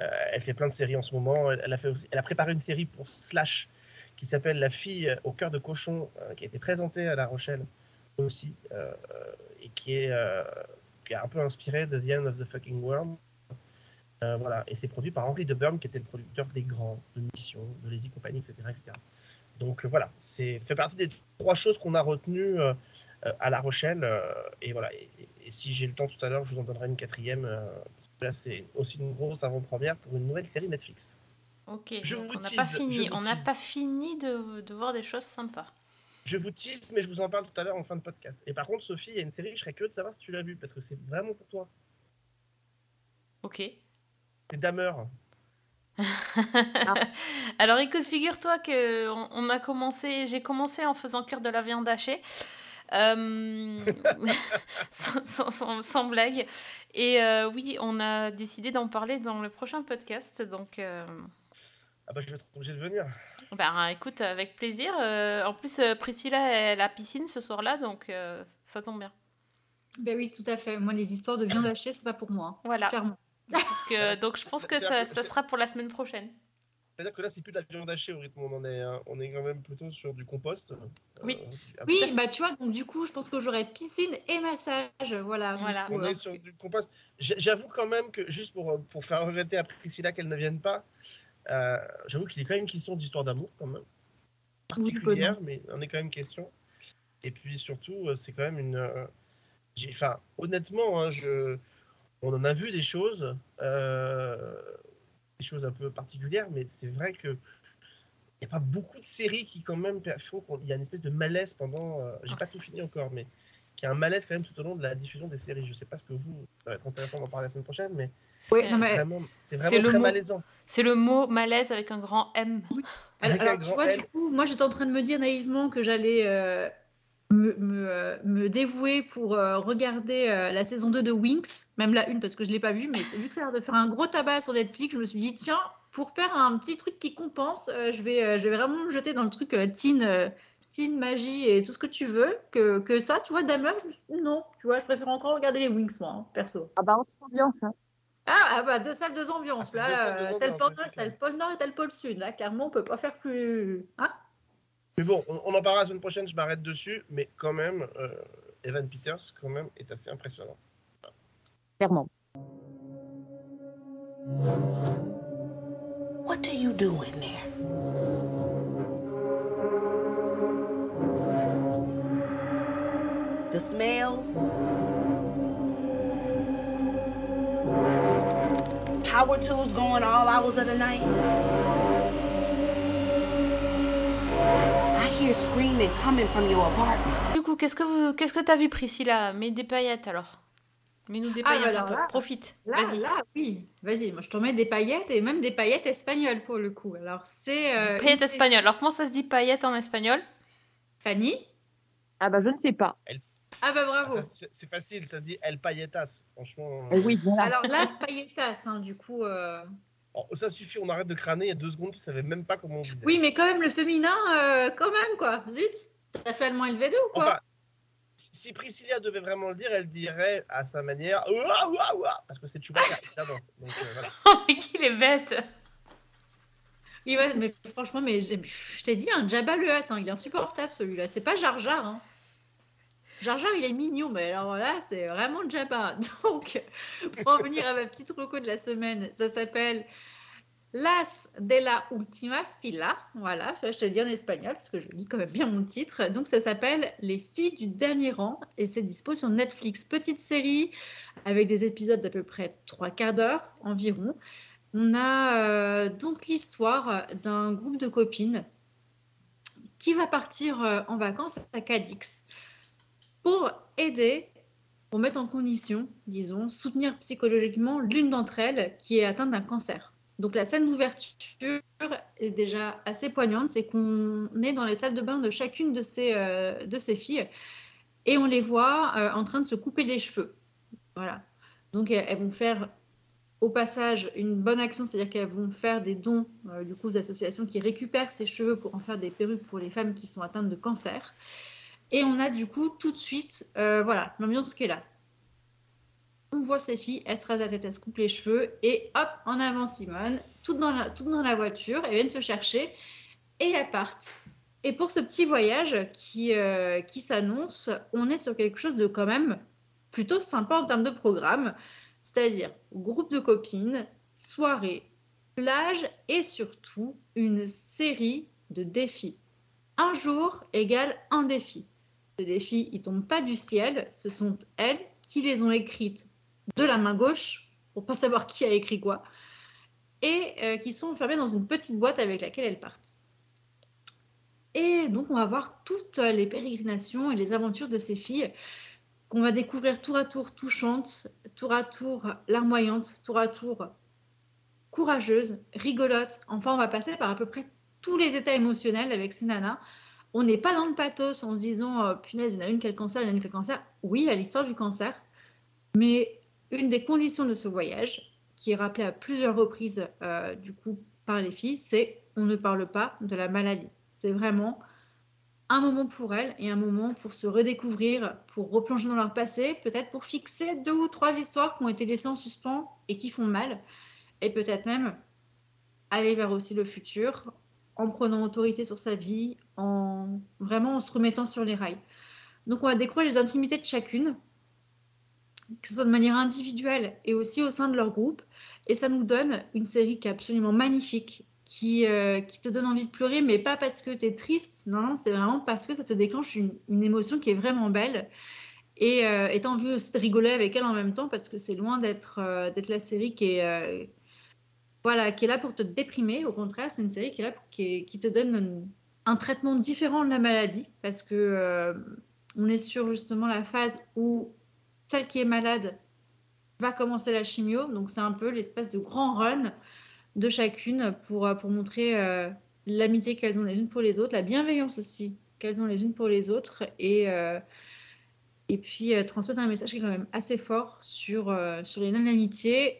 euh, elle fait plein de séries en ce moment. Elle, a fait elle a préparé une série pour Slash qui s'appelle La fille au cœur de cochon, euh, qui a été présentée à La Rochelle aussi, euh, et qui est, euh, qui est un peu inspirée de The End of the Fucking World. Euh, voilà, et c'est produit par Henry de Burn, qui était le producteur des grands, de Mission, de Lazy Company, etc. etc. Donc euh, voilà, c'est fait partie des trois choses qu'on a retenues euh, euh, à La Rochelle. euh, et voilà, et si j'ai le temps tout à l'heure, je vous en donnerai une quatrième. euh, là, c'est aussi une grosse avant-première pour une nouvelle série Netflix. Ok, Je vous on n'a pas fini, on n'a pas fini de, de voir des choses sympas. Je vous tease, mais je vous en parle tout à l'heure en fin de podcast. Et par contre, Sophie, il y a une série, je serais curieux de savoir si tu l'as vue, parce que c'est vraiment pour toi. Ok. C'est Damer. Alors écoute, figure-toi que on, on a commencé, j'ai commencé en faisant cuire de la viande hachée, euh, sans, sans- sans- sans blague. Et euh, oui, on a décidé d'en parler dans le prochain podcast. Donc, euh, Ah bah, je vais être obligé de venir. ben, écoute, avec plaisir. Euh, en plus, Priscilla elle a la piscine ce soir-là, donc euh, ça tombe bien. Ben oui, tout à fait. Moi, les histoires de viande hachée, c'est pas pour moi. hein, Voilà. Clairement. Donc, euh, donc je pense que ça, ça sera pour la semaine prochaine. C'est-à-dire que là, c'est plus de la viande hachée au rythme où on en est. hein. On est quand même plutôt sur du compost. Oui. un Oui, petit- bah tu vois, donc du coup, je pense que j'aurai piscine et massage. Voilà. Voilà. On euh, est sur du compost. J'avoue quand même que, juste pour, euh, pour faire regretter à Priscilla qu'elle ne vienne pas, euh, j'avoue qu'il est quand même une question d'histoire d'amour, quand même. Particulière, mais il en est quand même question. Et puis surtout, euh, c'est quand même une. euh, j'ai- Enfin, honnêtement, hein, je, on en a vu des choses, euh, des choses un peu particulières, mais c'est vrai que il n'y a pas beaucoup de séries qui quand même font qu'il y a une espèce de malaise pendant. euh, J'ai pas tout fini encore, mais qu'il y a un malaise quand même tout au long de la diffusion des séries. Je sais pas ce que vous, ça va être intéressant d'en parler la semaine prochaine, mais Oui, C'est- vraiment, vraiment le très mot. malaisant. C'est le mot malaise avec un grand M. Alors, alors, tu vois, du coup, moi j'étais en train de me dire naïvement que j'allais euh, me, me, euh, me dévouer pour euh, regarder euh, la saison 2 de Winx, même la une parce que je ne l'ai pas vue, mais vu que ça a l'air de faire un gros tabac sur Netflix, je me suis dit, tiens, pour faire un petit truc qui compense, je, vais, je vais vraiment me jeter dans le truc teen, teen, magie et tout ce que tu veux, que, que ça, tu vois, Damer, je me suis dit, non, tu vois, je préfère encore regarder les Winx, moi, hein, perso. Ah bah, autre ambiance. Hein. Ah, ah bah, deux salles, deux ambiances. Ah, là, t'as le pôle Nord, t'as le pôle Nord et t'as le pôle Sud. Là, clairement, on peut pas faire plus. Hein Mais bon, on, on en parlera la semaine prochaine, je m'arrête dessus, mais quand même, euh, Evan Peters, quand même, est assez impressionnant. Clairement. What are you doing there? The smells? Power tools going all hours of the night? Du coup, qu'est-ce que vous, qu'est-ce que t'as vu, Priscilla? Mets des paillettes alors. Mets-nous des Ah, paillettes. alors là- Profite. Là, Vas-y. là, oui. Vas-y, moi je te remets des paillettes et même des paillettes espagnoles pour le coup. Alors, c'est. euh, Des paillettes une espagnoles. Alors, comment ça se dit paillettes en espagnol? Fanny? Ah bah, je ne sais pas. Ah, bah Ah, bravo. ça, c'est- c'est facile, ça se dit El Payetas, franchement. Eh oui, voilà. Alors là, c'est pailletas, hein, du coup. euh, ça suffit, on arrête de crâner, il y a deux secondes, tu savais même pas comment on disait. Oui, mais quand même, le féminin, euh, quand même, quoi. Zut Ça fait allemand élevé ou quoi Enfin, si Priscilla devait vraiment le dire, elle dirait à sa manière Ouah, ouah, ouah parce que c'est Chewbacca, évidemment. Donc euh, voilà. Oh, mais qu'il est bête Oui, ouais, mais franchement, mais je je t'ai dit, un Jabba le Hutt, hein, il est insupportable celui-là. C'est pas Jar Jar. Hein. Jar Jar, il est mignon, mais alors là, c'est vraiment Jabba. Donc, pour en venir à ma petite reco de la semaine, ça s'appelle Las de la Ultima Fila. Voilà, je te le dis en espagnol parce que je lis quand même bien mon titre. Donc, ça s'appelle Les filles du dernier rang et c'est dispo sur Netflix. Petite série avec des épisodes d'à peu près trois quarts d'heure environ. On a euh, donc l'histoire d'un groupe de copines qui va partir euh, en vacances à Cadix pour aider, pour mettre en condition, disons, soutenir psychologiquement l'une d'entre elles qui est atteinte d'un cancer. Donc la scène d'ouverture est déjà assez poignante, c'est qu'on est dans les salles de bain de chacune de ces, euh, de ces filles et on les voit euh, en train de se couper les cheveux. Voilà. Donc elles, vont faire au passage une bonne action, c'est-à-dire qu'elles vont faire des dons euh, du coup aux associations qui récupèrent ces cheveux pour en faire des perruques pour les femmes qui sont atteintes de cancer. Et on a du coup tout de suite, euh, voilà, l'ambiance qui est là. On voit ces filles, elles se rasent la tête, elles se coupent les cheveux, et hop, en avant Simone, toutes dans la, toutes dans la voiture, elles viennent se chercher, et elles partent. Et pour ce petit voyage qui, euh, qui s'annonce, on est sur quelque chose de quand même plutôt sympa en termes de programme, c'est-à-dire groupe de copines, soirée, plage, et surtout une série de défis. Un jour égale un défi. Ces défis, ils tombent pas du ciel, ce sont elles qui les ont écrites de la main gauche, pour pas savoir qui a écrit quoi, et euh, qui sont enfermées dans une petite boîte avec laquelle elles partent. Et donc on va voir toutes les pérégrinations et les aventures de ces filles qu'on va découvrir tour à tour touchantes, tour à tour larmoyantes, tour à tour courageuses, rigolotes. Enfin, on va passer par à peu près tous les états émotionnels avec ces nanas. On n'est pas dans le pathos en se disant euh, punaise, il y en a une qui a le cancer, il y en a une qui a le cancer. Oui, il y a l'histoire du cancer, mais une des conditions de ce voyage, qui est rappelée à plusieurs reprises euh, du coup par les filles, c'est on ne parle pas de la maladie. C'est vraiment un moment pour elles et un moment pour se redécouvrir, pour replonger dans leur passé, peut-être pour fixer deux ou trois histoires qui ont été laissées en suspens et qui font mal, et peut-être même aller vers aussi le futur en prenant autorité sur sa vie, en vraiment en se remettant sur les rails. Donc on va découvrir les intimités de chacune, que ce soit de manière individuelle et aussi au sein de leur groupe, et ça nous donne une série qui est absolument magnifique, qui, euh, qui te donne envie de pleurer, mais pas parce que tu es triste, non, non, c'est vraiment parce que ça te déclenche une, émotion qui est vraiment belle. Et euh, et t'as envie aussi de rigoler avec elle en même temps, parce que c'est loin d'être euh, la série qui est, euh, voilà, qui est là pour te déprimer. Au contraire, c'est une série qui est là pour, qui, qui te donne un traitement différent de la maladie, parce que euh, on est sur justement la phase où celle qui est malade va commencer la chimio, donc c'est un peu l'espèce de grand run de chacune pour, euh, pour montrer euh, l'amitié qu'elles ont les unes pour les autres, la bienveillance aussi qu'elles ont les unes pour les autres, et, et puis transmettre un message qui est quand même assez fort sur, sur les liens d'amitié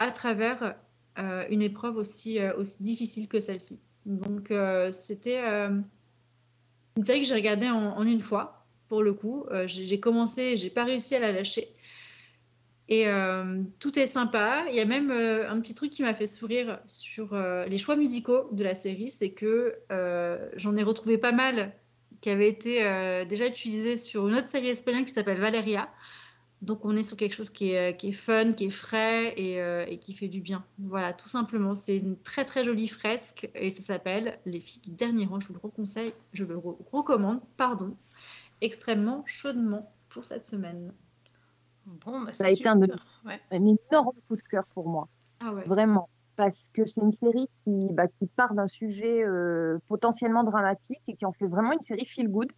à travers une épreuve aussi, aussi difficile que celle-ci. Donc euh, c'était euh, une série que j'ai regardée en, une fois, pour le coup. Euh, j'ai commencé, j'ai pas réussi à la lâcher. Et tout est sympa. Il y a même un petit truc qui m'a fait sourire sur les choix musicaux de la série, c'est que j'en ai retrouvé pas mal qui avaient été déjà utilisés sur une autre série espagnole qui s'appelle Valeria. Donc on est sur quelque chose qui est, qui est fun, qui est frais et, euh, et qui fait du bien. Voilà, tout simplement. C'est une très très jolie fresque et ça s'appelle Les filles du dernier rang. Je vous le reconseille, je le re- recommande, pardon, extrêmement chaudement pour cette semaine. Bon, bah, Ça a c'est été. Ouais. Un énorme coup de cœur pour moi. Ah ouais. Vraiment. Parce que c'est une série qui, bah, qui part d'un sujet euh, potentiellement dramatique et qui en fait vraiment une série feel good.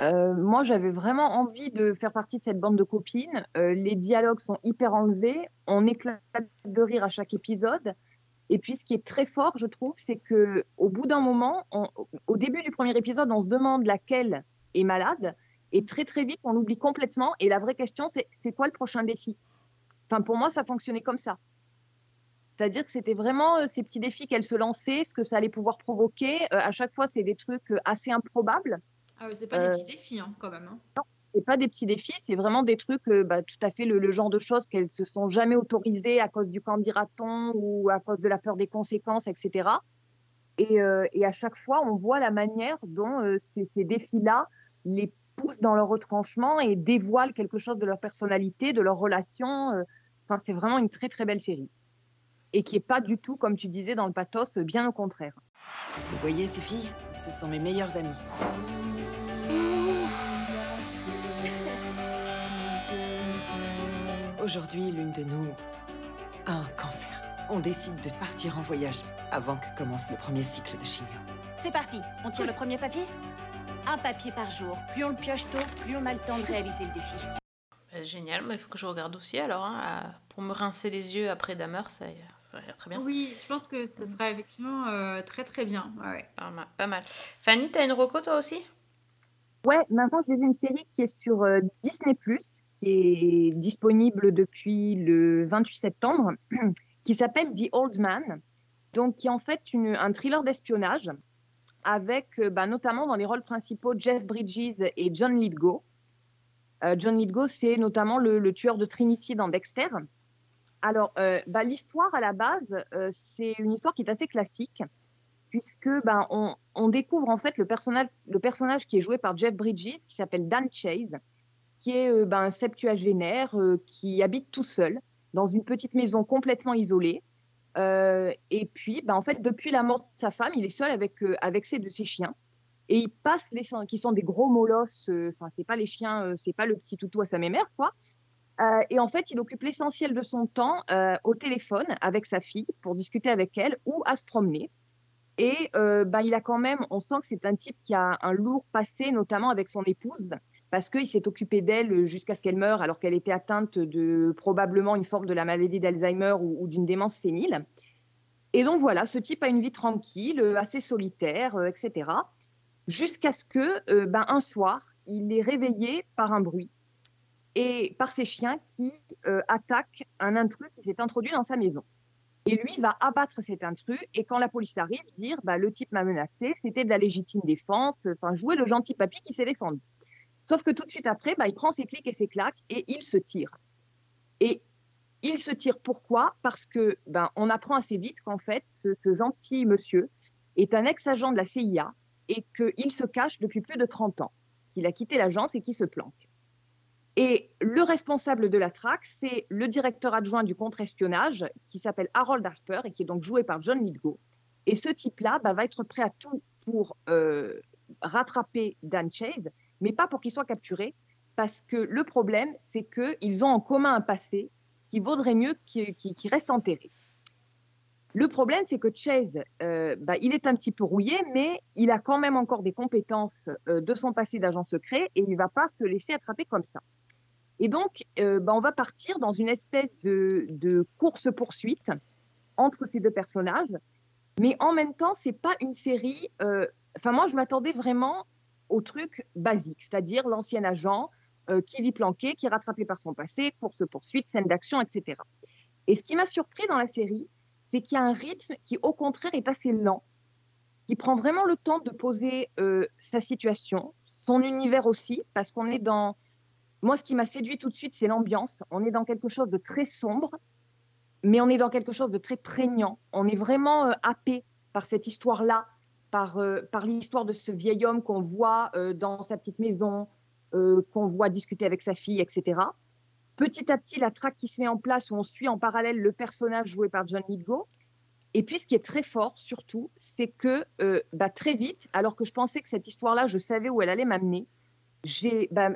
Euh, moi, j'avais vraiment envie de faire partie de cette bande de copines. Euh, les dialogues sont hyper enlevés. On éclate de rire à chaque épisode. Et puis, ce qui est très fort, je trouve, c'est que au bout d'un moment, au début du premier épisode, on se demande laquelle est malade. Et très, très vite, on l'oublie complètement. Et la vraie question, c'est c'est quoi le prochain défi? Enfin, pour moi, ça fonctionnait comme ça. C'est-à-dire que c'était vraiment euh, ces petits défis qu'elle se lançait, ce que ça allait pouvoir provoquer. À chaque fois, c'est des trucs assez improbables. Ah ouais, c'est pas Euh, des petits défis hein, quand même. hein. C'est pas des petits défis, c'est vraiment des trucs, euh, bah, tout à fait le, le genre de choses qu'elles se sont jamais autorisées à cause du candidaton ou à cause de la peur des conséquences, etc. Et, euh, et à chaque fois, on voit la manière dont euh, ces, ces défis-là les poussent dans leur retranchement et dévoilent quelque chose de leur personnalité, de leur relation. euh. Enfin, c'est vraiment une très très belle série. Et qui est pas du tout, comme tu disais, dans le pathos, bien au contraire. Vous voyez ces filles Ce sont mes meilleures amies. Aujourd'hui, l'une de nous a un cancer. On décide de partir en voyage avant que commence le premier cycle de chimio. C'est parti, on tire le premier papier? Un papier par jour. Plus on le pioche tôt, plus on a le temps de réaliser le défi. Bah, génial, mais il faut que je regarde aussi alors. hein, à- Pour me rincer les yeux après Dahmer, ça, ça ferait très bien. Oui, je pense que ce sera effectivement euh, très très bien. Ouais, ouais. Pas mal. Pas mal. Fanny, t'as une reco toi aussi? Ouais, maintenant j'ai vu une série qui est sur euh, Disney+, qui est disponible depuis le 28 septembre, qui s'appelle The Old Man, donc qui est en fait une- un thriller d'espionnage avec euh, bah, notamment dans les rôles principaux Jeff Bridges et John Lithgow. Euh, John Lithgow, c'est notamment le, tueur de Trinity dans Dexter. Alors, euh, bah, l'histoire à la base, c'est une histoire qui est assez classique, puisque ben, on, découvre en fait le personnage qui est joué par Jeff Bridges, qui s'appelle Dan Chase, qui est euh, ben, un septuagénaire euh, qui habite tout seul dans une petite maison complètement isolée. Euh, et puis, ben, en fait, depuis la mort de sa femme, il est seul avec, euh, ses de ses chiens. Et il passe les qui sont des gros molosses. euh, Enfin, c'est pas les chiens, euh, c'est pas le petit toutou à sa mémère, quoi. Euh, et en fait, il occupe l'essentiel de son temps euh, au téléphone avec sa fille pour discuter avec elle ou à se promener. Et euh, bah, il a quand même, on sent que c'est un type qui a un lourd passé, notamment avec son épouse, parce qu'il s'est occupé d'elle jusqu'à ce qu'elle meure, alors qu'elle était atteinte de probablement une forme de la maladie d'Alzheimer ou, d'une démence sénile. Et donc voilà, ce type a une vie tranquille, euh, assez solitaire, euh, etc. Jusqu'à ce que, euh, ben, un soir, il est réveillé par un bruit et par ses chiens qui euh, attaquent un intrus qui s'est introduit dans sa maison. Et lui va abattre cet intrus et quand la police arrive, dire bah, le type m'a menacé, c'était de la légitime défense, enfin jouer le gentil papy qui s'est défendu. Sauf que tout de suite après, bah, il prend ses clics et ses claques et il se tire. Et il se tire pourquoi? Parce que ben, on apprend assez vite qu'en fait, ce, gentil monsieur est un ex-agent de la CIA et qu'il se cache depuis plus de 30 ans, qu'il a quitté l'agence et qu'il se planque. Et le responsable de la traque, c'est le directeur adjoint du contre-espionnage qui s'appelle Harold Harper et qui est donc joué par John Lithgow. Et ce type-là bah, va être prêt à tout pour euh, rattraper Dan Chase, mais pas pour qu'il soit capturé, parce que le problème, c'est qu'ils ont en commun un passé qui vaudrait mieux qu'il qu'il reste enterré. Le problème, c'est que Chase, euh, bah, il est un petit peu rouillé, mais il a quand même encore des compétences euh, de son passé d'agent secret et il ne va pas se laisser attraper comme ça. Et donc, euh, bah, on va partir dans une espèce de, de course-poursuite entre ces deux personnages, mais en même temps, c'est pas une série. Enfin, moi, je m'attendais vraiment au truc basique, c'est-à-dire l'ancien agent euh, qui vit planqué, qui est rattrapé par son passé, course-poursuite, scène d'action, etc. Et ce qui m'a surpris dans la série, c'est qu'il y a un rythme qui, au contraire, est assez lent, qui prend vraiment le temps de poser euh, sa situation, son univers aussi, parce qu'on est dans. Moi, ce qui m'a séduit tout de suite, c'est l'ambiance. On est dans quelque chose de très sombre, mais on est dans quelque chose de très prégnant. On est vraiment euh, happé par cette histoire-là, par, euh, par l'histoire de ce vieil homme qu'on voit euh, dans sa petite maison, euh, qu'on voit discuter avec sa fille, etc. Petit à petit, la traque qui se met en place où on suit en parallèle le personnage joué par John Lithgow. Et puis, ce qui est très fort, surtout, c'est que bah, très vite, alors que je pensais que cette histoire-là, je savais où elle allait m'amener, bah,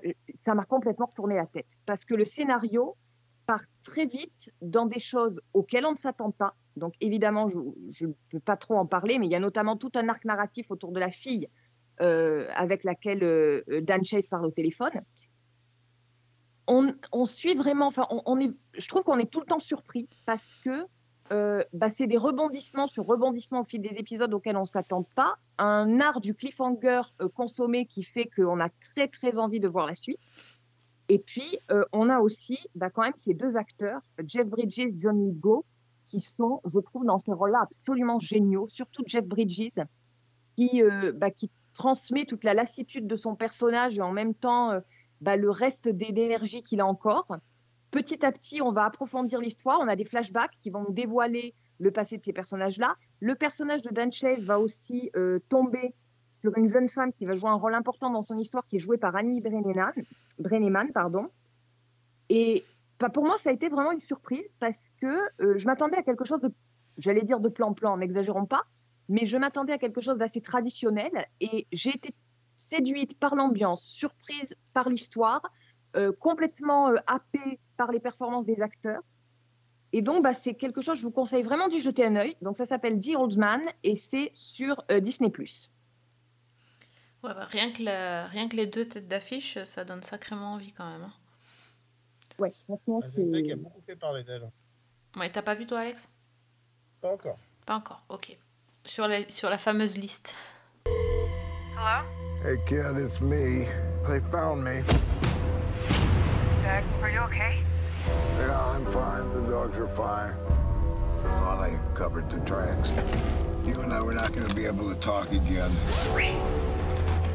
ça m'a complètement retourné la tête. Parce que le scénario part très vite dans des choses auxquelles on ne s'attend pas. Donc, évidemment, je ne peux pas trop en parler, mais il y a notamment tout un arc narratif autour de la fille euh, avec laquelle euh, Dan Chase parle au téléphone. On, suit vraiment, enfin, on, est, je trouve qu'on est tout le temps surpris parce que euh, bah, c'est des rebondissements sur rebondissements au fil des épisodes auxquels on ne s'attend pas, un art du cliffhanger euh, consommé qui fait qu'on a très très envie de voir la suite. Et puis, euh, on a aussi bah, quand même ces deux acteurs, Jeff Bridges, John Lithgow, qui sont, je trouve, dans ces rôles-là absolument géniaux, surtout Jeff Bridges, qui, euh, bah, transmet toute la lassitude de son personnage et en même temps euh, bah, le reste de l'énergie qu'il a encore. Petit à petit, on va approfondir l'histoire. On a des flashbacks qui vont nous dévoiler le passé de ces personnages-là. Le personnage de Dan Chase va aussi euh, tomber sur une jeune femme qui va jouer un rôle important dans son histoire, qui est jouée par Annie Brenneman. Brenneman pardon. Et pour moi, ça a été vraiment une surprise parce que euh, je m'attendais à quelque chose de, j'allais dire de plan-plan, n'exagérons pas, mais je m'attendais à quelque chose d'assez traditionnel et j'ai été séduite par l'ambiance, surprise par l'histoire, euh, complètement euh, happée par les performances des acteurs. Et donc, bah, c'est quelque chose, je vous conseille vraiment d'y jeter un œil. Donc, ça s'appelle The Old Man et c'est sur euh, Disney+. Bah, rien, que la- rien que les deux têtes d'affiche, ça donne sacrément envie quand même. hein. Ouais, franchement, Ah, C'est ça qui a c'est... beaucoup fait parler d'elle. Ouais, t'as pas vu toi, Alex? Pas encore. Pas encore, ok. Sur la, sur la fameuse liste. Hello? Hey kid, it's me. They found me. Doug, are you okay? Yeah, I'm fine. The dogs are fine. Thought I covered the tracks. You and I were not going to be able to talk again.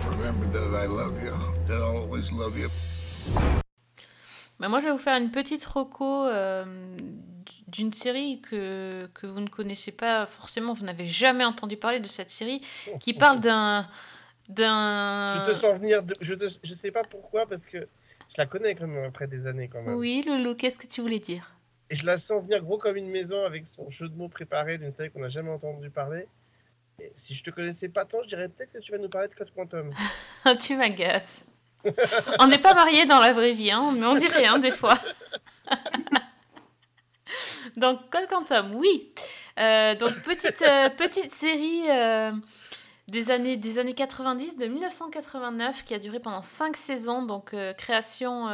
Remember that I love you. That I'll always love you. Bah, moi, je vais vous faire une petite reco euh, d'une série que, que vous ne connaissez pas forcément. Vous n'avez jamais entendu parler de cette série qui parle d'un. d'un... Je te sens venir, de- je, te... je sais pas pourquoi, parce que je la connais quand même après des années quand même. Oui, Loulou, qu'est-ce que tu voulais dire? Et je la sens venir gros comme une maison avec son jeu de mots préparé d'une série qu'on n'a jamais entendu parler. Et si je te connaissais pas tant, je dirais peut-être que tu vas nous parler de Code Quantum. Tu m'agaces. on n'est pas mariés dans la vraie vie, hein, mais on dit rien des fois. donc, Code Quantum, oui. Euh, donc, petite, euh, petite série euh, des, années, des années 90, de 1989, qui a duré pendant 5 saisons. Donc, création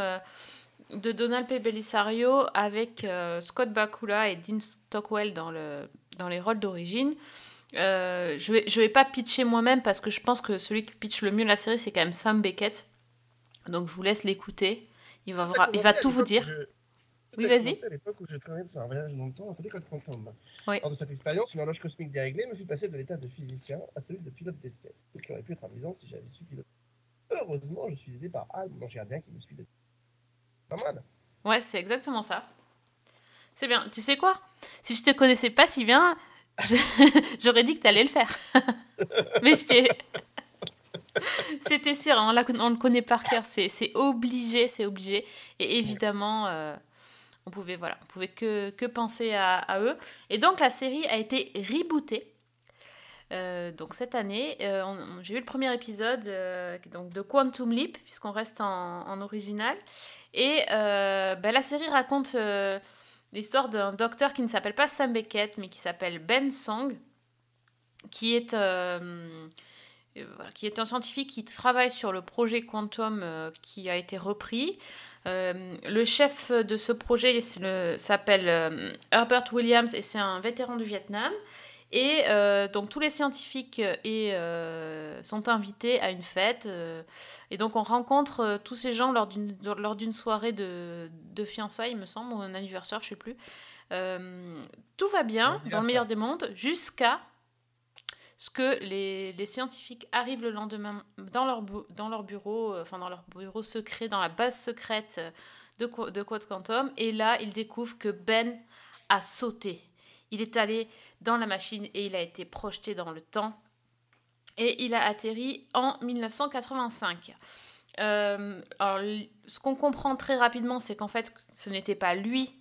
de Donald P. Belisario avec Scott Bakula et Dean Stockwell dans, le, dans les rôles d'origine. Je vais, je vais pas pitcher moi-même parce que je pense que celui qui pitch le mieux la série, c'est quand même Sam Beckett. Donc je vous laisse l'écouter. Il va, vra- il va tout vous dire. Oui, vas-y. à l'époque où je travaillais sur un voyage dans le temps appelé Code Quantum. Oui. Lors de cette expérience, une horloge cosmique déréglée me fit passer de l'état de physicien à celui de pilote d'essai, ce qui aurait pu être amusant si j'avais su piloter. Heureusement, je suis aidé par Al, mon gardien qui me suit de... Pas mal. Ouais, c'est exactement ça. C'est bien. Tu sais quoi? Si je te connaissais pas si bien, je- j'aurais dit que tu allais le faire. Mais je t'ai- C'était sûr, on, la- on le connaît par cœur. C'est obligé, c'est obligé. Et évidemment, euh, on pouvait, voilà, on pouvait que, penser à, eux. Et donc, la série a été rebootée. Euh, donc cette année, euh, j'ai vu le premier épisode donc de Quantum Leap, puisqu'on reste en, original. Et bah, la série raconte l'histoire d'un docteur qui ne s'appelle pas Sam Beckett, mais qui s'appelle Ben Song, qui est, qui est un scientifique qui travaille sur le projet Quantum euh, qui a été repris. Euh, le chef de ce projet s'appelle euh, Herbert Williams et c'est un vétéran du Vietnam. Et euh, donc tous les scientifiques euh, et, euh, sont invités à une fête. euh, et donc on rencontre euh, tous ces gens lors d'une soirée de, de fiançailles, il me semble, ou un anniversaire, je sais plus. Euh, tout va bien dans le meilleur des mondes jusqu'à ce que les, scientifiques arrivent le lendemain dans leur, bureau, euh, enfin dans leur bureau secret, dans la base secrète euh, de, de Quad Quantum. Et là, ils découvrent que Ben a sauté. Il est allé dans la machine et il a été projeté dans le temps. Et il a atterri en 1985. Euh, alors, ce qu'on comprend très rapidement, c'est qu'en fait, ce n'était pas lui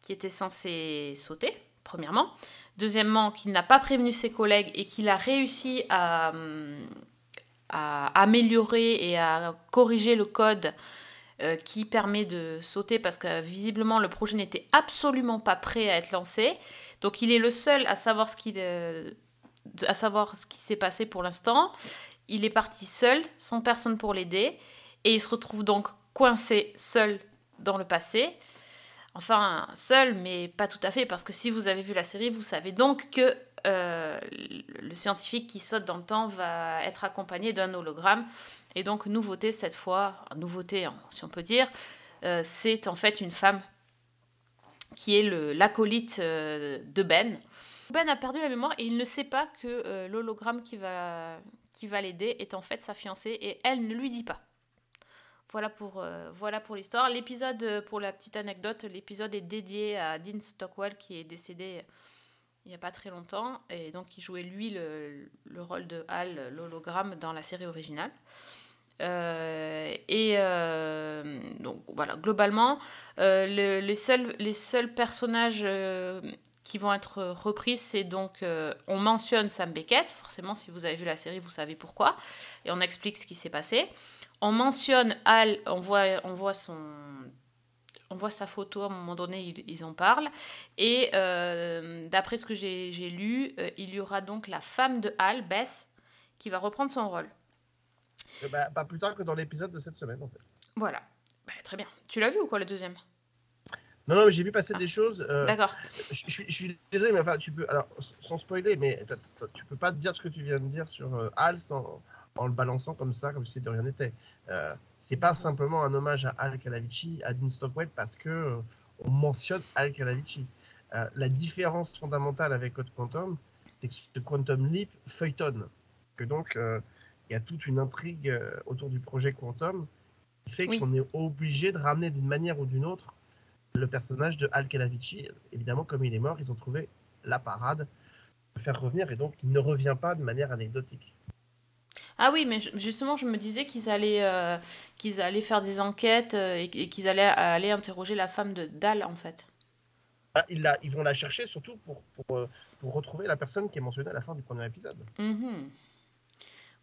qui était censé sauter, premièrement. Deuxièmement, qu'il n'a pas prévenu ses collègues et qu'il a réussi à, à améliorer et à corriger le code euh, qui permet de sauter parce que visiblement le projet n'était absolument pas prêt à être lancé. Donc il est le seul à savoir ce euh, à savoir ce qui s'est passé pour l'instant. Il est parti seul, sans personne pour l'aider, et il se retrouve donc coincé seul dans le passé. Enfin, seul, mais pas tout à fait, parce que si vous avez vu la série, vous savez donc que euh, le scientifique qui saute dans le temps va être accompagné d'un hologramme. Et donc, nouveauté cette fois, nouveauté hein, si on peut dire, euh, c'est en fait une femme qui est l'acolyte euh, de Ben. Ben a perdu la mémoire et il ne sait pas que l'hologramme qui va, qui va l'aider est en fait sa fiancée et elle ne lui dit pas. Voilà pour, euh, voilà pour l'histoire. L'épisode, euh, pour la petite anecdote, l'épisode est dédié à Dean Stockwell qui est décédé il n'y a pas très longtemps et donc il jouait lui le, le rôle de Hal, l'hologramme, dans la série originale. Euh, et euh, donc voilà, globalement, euh, le- les, seuls, les seuls personnages euh, qui vont être repris, c'est donc, euh, on mentionne Sam Beckett, forcément si vous avez vu la série, vous savez pourquoi, et on explique ce qui s'est passé. On mentionne Al, on voit, on voit son... On voit sa photo, à un moment donné, ils, ils en parlent. Et euh, d'après ce que j'ai lu, euh, il y aura donc la femme de Al, Beth, qui va reprendre son rôle. Bah, pas plus tard que dans l'épisode de cette semaine, en fait. Voilà. Bah, très bien. Tu l'as vu ou quoi, le deuxième? Non, non, j'ai vu passer Ah. des choses. euh, D'accord. je, je suis- je suis désolé, mais enfin, tu peux. Alors, sans spoiler, mais t'as- t'as- tu peux pas dire ce que tu viens de dire sur Hal sans- en le balançant comme ça, comme si de rien n'était. Euh, c'est pas simplement un hommage à Al Calavici, à Dean Stockwell, parce que euh, on mentionne Al Calavici. Euh, la différence fondamentale avec Code Quantum, c'est que ce Quantum Leap feuilletonne. Que donc, euh, il y a toute une intrigue euh, autour du projet Quantum qui fait Oui. qu'on est obligé de ramener d'une manière ou d'une autre le personnage de Al Calavici. Évidemment, comme il est mort, ils ont trouvé la parade de le faire revenir et donc il ne revient pas de manière anecdotique. Ah oui, mais justement, je me disais qu'ils allaient, euh, qu'ils allaient faire des enquêtes euh, et, et qu'ils allaient aller interroger la femme de Dal, en fait. Ah, ils, la- ils vont la chercher surtout pour, pour, euh, pour retrouver la personne qui est mentionnée à la fin du premier épisode. Mhm.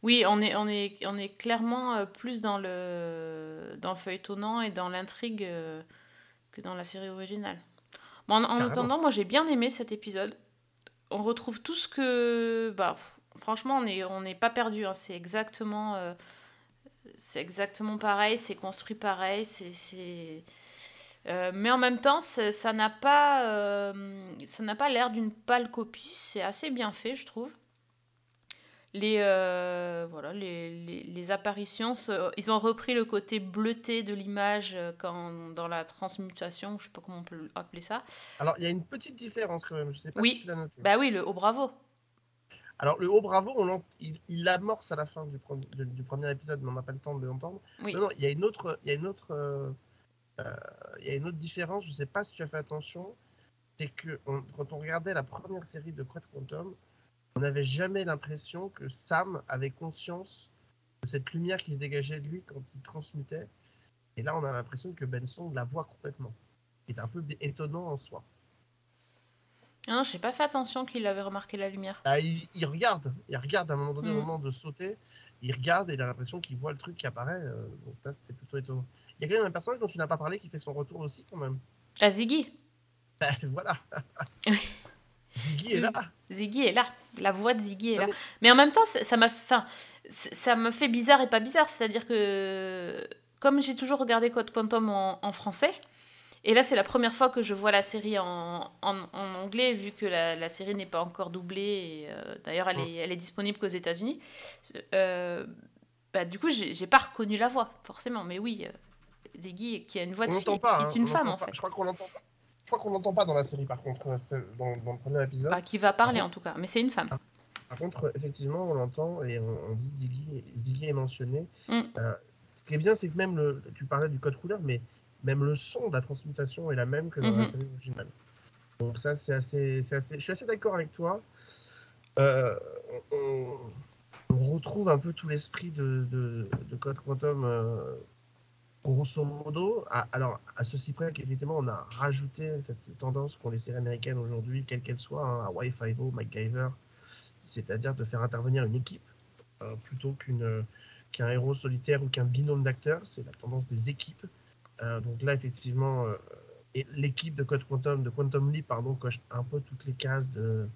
Oui, on est, on est, on est clairement plus dans le, dans le feuilletonnant et dans l'intrigue que dans la série originale. Bon, en, en attendant, moi j'ai bien aimé cet épisode. On retrouve tout ce que. Bah, franchement, on n'est on pas perdu. hein. C'est exactement, euh, c'est exactement pareil, c'est construit pareil. c'est euh, mais en même temps, ça n'a pas, euh, ça n'a pas l'air d'une pâle copie. C'est assez bien fait, je trouve. Les, voilà, les, les, les apparitions, ils ont repris le côté bleuté de l'image quand dans la transmutation, je sais pas comment on peut appeler ça. Alors, il y a une petite différence quand même, je sais pas Oui. si tu l'as noté. Bah oui, le haut bravo. Alors, le haut bravo, on il, l'amorce à la fin du, premier épisode, mais on n'a pas le temps de l'entendre. Oui. Non, non, il y a une autre, il y a une autre, euh, euh, il y a une autre différence. Je sais pas si tu as fait attention, c'est que on- quand on regardait la première série de Quad Quantum, on n'avait jamais l'impression que Sam avait conscience de cette lumière qui se dégageait de lui quand il transmutait. Et là, on a l'impression que Benson la voit complètement. C'est un peu étonnant en soi. Ah non, j'ai pas fait attention qu'il avait remarqué la lumière. Ah, il, il regarde, il regarde à un moment donné, au Mm. moment de sauter, il regarde et il a l'impression qu'il voit le truc qui apparaît. euh, donc là, c'est plutôt étonnant. Il y a quand même un personnage dont tu n'as pas parlé qui fait son retour aussi, quand même. Ah, Ziggy. Ben, voilà. Ziggy est là. Ziggy est là. La voix de Ziggy est Ça là. Mais en même temps, ça m'a enfin, c- ça me fait bizarre et pas bizarre. C'est-à-dire que, comme j'ai toujours regardé Code Quantum en, en français, et là c'est la première fois que je vois la série en, en, en anglais, vu que la, la série n'est pas encore doublée. et, euh, D'ailleurs, elle, est, elle est disponible qu'aux États-Unis. Euh, bah, du coup, j'ai pas reconnu la voix, forcément. Mais oui, euh, Ziggy, qui a une voix de fille, pas. qui hein, est une on femme en pas. fait. Je crois qu'on l'entend pas. Je crois qu'on l'entend pas dans la série, par contre, euh, dans, dans le premier épisode. Bah, qui va parler Par en tout cas, mais c'est une femme. Par contre, effectivement, on l'entend et on, on dit Ziggy, Ziggy est mentionné. Mm. Euh, ce qui est bien, c'est que même le, tu parlais du code couleur, mais même le son de la transmutation est la même que dans la Mhm. série originale. Donc ça, c'est assez, assez, je suis assez d'accord avec toi. Euh, on, retrouve un peu tout l'esprit de, de, de Code Quantum, euh, grosso modo. À- alors, à ceci près qu'effectivement, on a rajouté cette tendance qu'ont les séries américaines aujourd'hui, quelles qu'elles soient, hein, Hawaii Five-O, MacGyver, c'est-à-dire de faire intervenir une équipe euh, plutôt qu'une qu'un héros solitaire ou qu'un binôme d'acteurs. C'est la tendance des équipes. Euh, donc là, effectivement, euh, l'équipe de Code Quantum, de Quantum Leap, pardon, coche un peu toutes les cases de,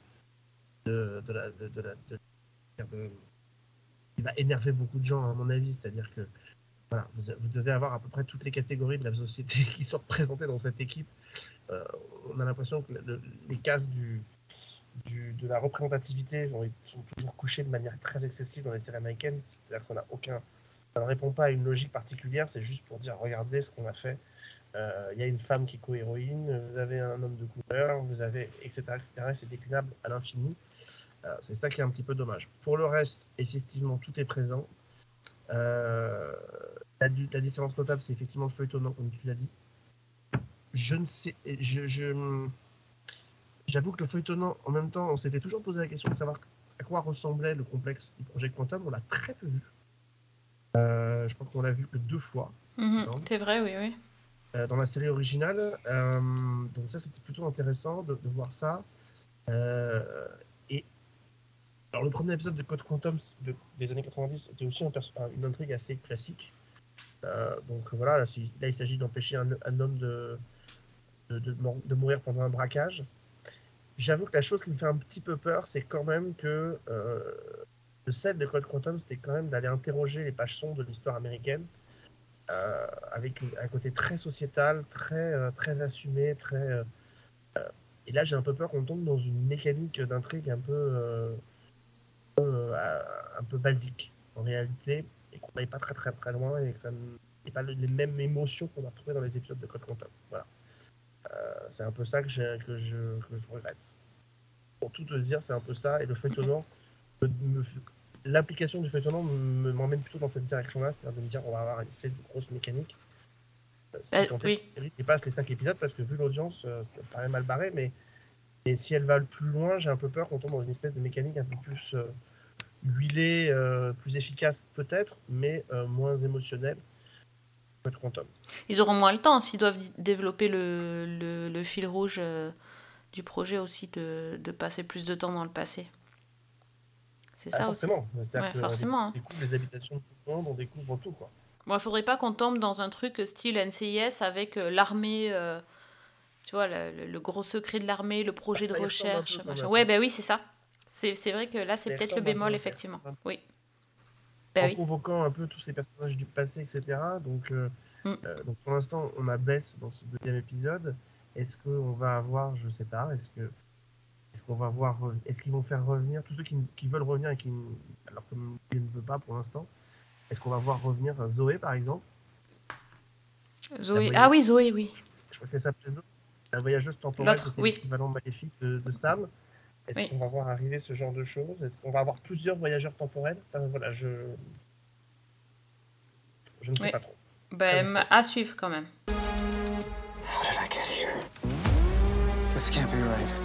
la, qui va énerver beaucoup de gens, à mon avis. C'est-à-dire que voilà, vous, devez avoir à peu près toutes les catégories de la société qui sont représentées dans cette équipe. Euh, on a l'impression que le- les cases du- de la représentativité sont, sont toujours couchées de manière très excessive dans les séries américaines. C'est-à-dire que ça n'a aucun, ça ne répond pas à une logique particulière. C'est juste pour dire regardez ce qu'on a fait. Euh, Il y a une femme qui est co-héroïne, vous avez un homme de couleur, vous avez etc. etc. et c'est déclinable à l'infini. Euh, c'est ça qui est un petit peu dommage. Pour le reste, effectivement, tout est présent. Euh, la, différence notable, c'est effectivement le feuilletonnant, comme tu l'as dit. Je ne sais, j'avoue que le feuilletonnant, en même temps, on s'était toujours posé la question de savoir à quoi ressemblait le complexe du projet Quantum. On l'a très peu vu. Euh, je crois qu'on l'a vu que deux fois Mhm, c'est vrai, oui, oui. euh, dans la série originale. Euh, donc ça, c'était plutôt intéressant de, de voir ça. Euh, et alors le premier épisode de Code Quantum de- des années 90 était aussi un une intrigue assez classique. Donc voilà, là, il s'agit d'empêcher un, un homme de, de, mourir pendant un braquage. J'avoue que la chose qui me fait un petit peu peur, c'est quand même que le sel de Code Quantum, c'était quand même d'aller interroger les pages sombres de l'histoire américaine. euh, avec un côté très sociétal, très, euh, très assumé, très. euh, et là, j'ai un peu peur qu'on tombe dans une mécanique d'intrigue un peu, un peu, basique en réalité, et qu'on n'aille pas très très très loin et que ça n'ait pas les mêmes émotions qu'on a retrouvées dans les épisodes de Code Quantum. Voilà. C'est un peu ça que, je, que je regrette. Pour tout te dire, c'est un peu ça, et le feuilletonnant, l'implication du feuilletonnant me- m'emmène plutôt dans cette direction-là, c'est-à-dire de me dire on va avoir une espèce de grosse mécanique. Euh, si est oui. la série dépasse les 5 épisodes, parce que vu l'audience, euh, ça paraît mal barré, mais, mais si elle va le plus loin, j'ai un peu peur qu'on tombe dans une espèce de mécanique un peu plus euh, huilée, euh, plus efficace peut-être, mais euh, moins émotionnelle. Ils auront moins le temps s'ils doivent développer le, le, le fil rouge euh, du projet aussi, de, de passer plus de temps dans le passé. C'est Ah, ça aussi. forcément. C'est-à-dire Ouais, que forcément, On hein. découvre les habitations de tout le monde, on découvre tout. Quoi. Bon, il faudrait pas qu'on tombe dans un truc style NCIS avec euh, l'armée, euh, tu vois, le, gros secret de l'armée, le projet ça de peu, recherche. Ouais, ben oui, c'est ça. C'est vrai que là, c'est peut-être le bémol, effectivement. Oui. Ben en oui. convoquant un peu tous ces personnages du passé, etc. Donc, euh, Mm. euh, donc pour l'instant, on a Bess dans ce deuxième épisode. Est-ce qu'on va avoir, je sais pas, est-ce que est-ce qu'on va voir, est-ce qu'ils vont faire revenir tous ceux qui, qui veulent revenir et qui, alors que ne veut pas pour l'instant, est-ce qu'on va voir revenir Zoé par exemple? Zoé. Ah oui, Zoé, oui. Je crois qu'elle s'appelait Zoé. La voyageuse temporelle, L'autre, c'était oui. l'équivalent maléfique de, de Sam. Est-ce Oui. qu'on va voir arriver ce genre de choses? Est-ce qu'on va avoir plusieurs voyageurs temporels? Enfin voilà, je je ne sais Oui. pas trop. Ben, à suivre quand même. How did I get here? This can't be right.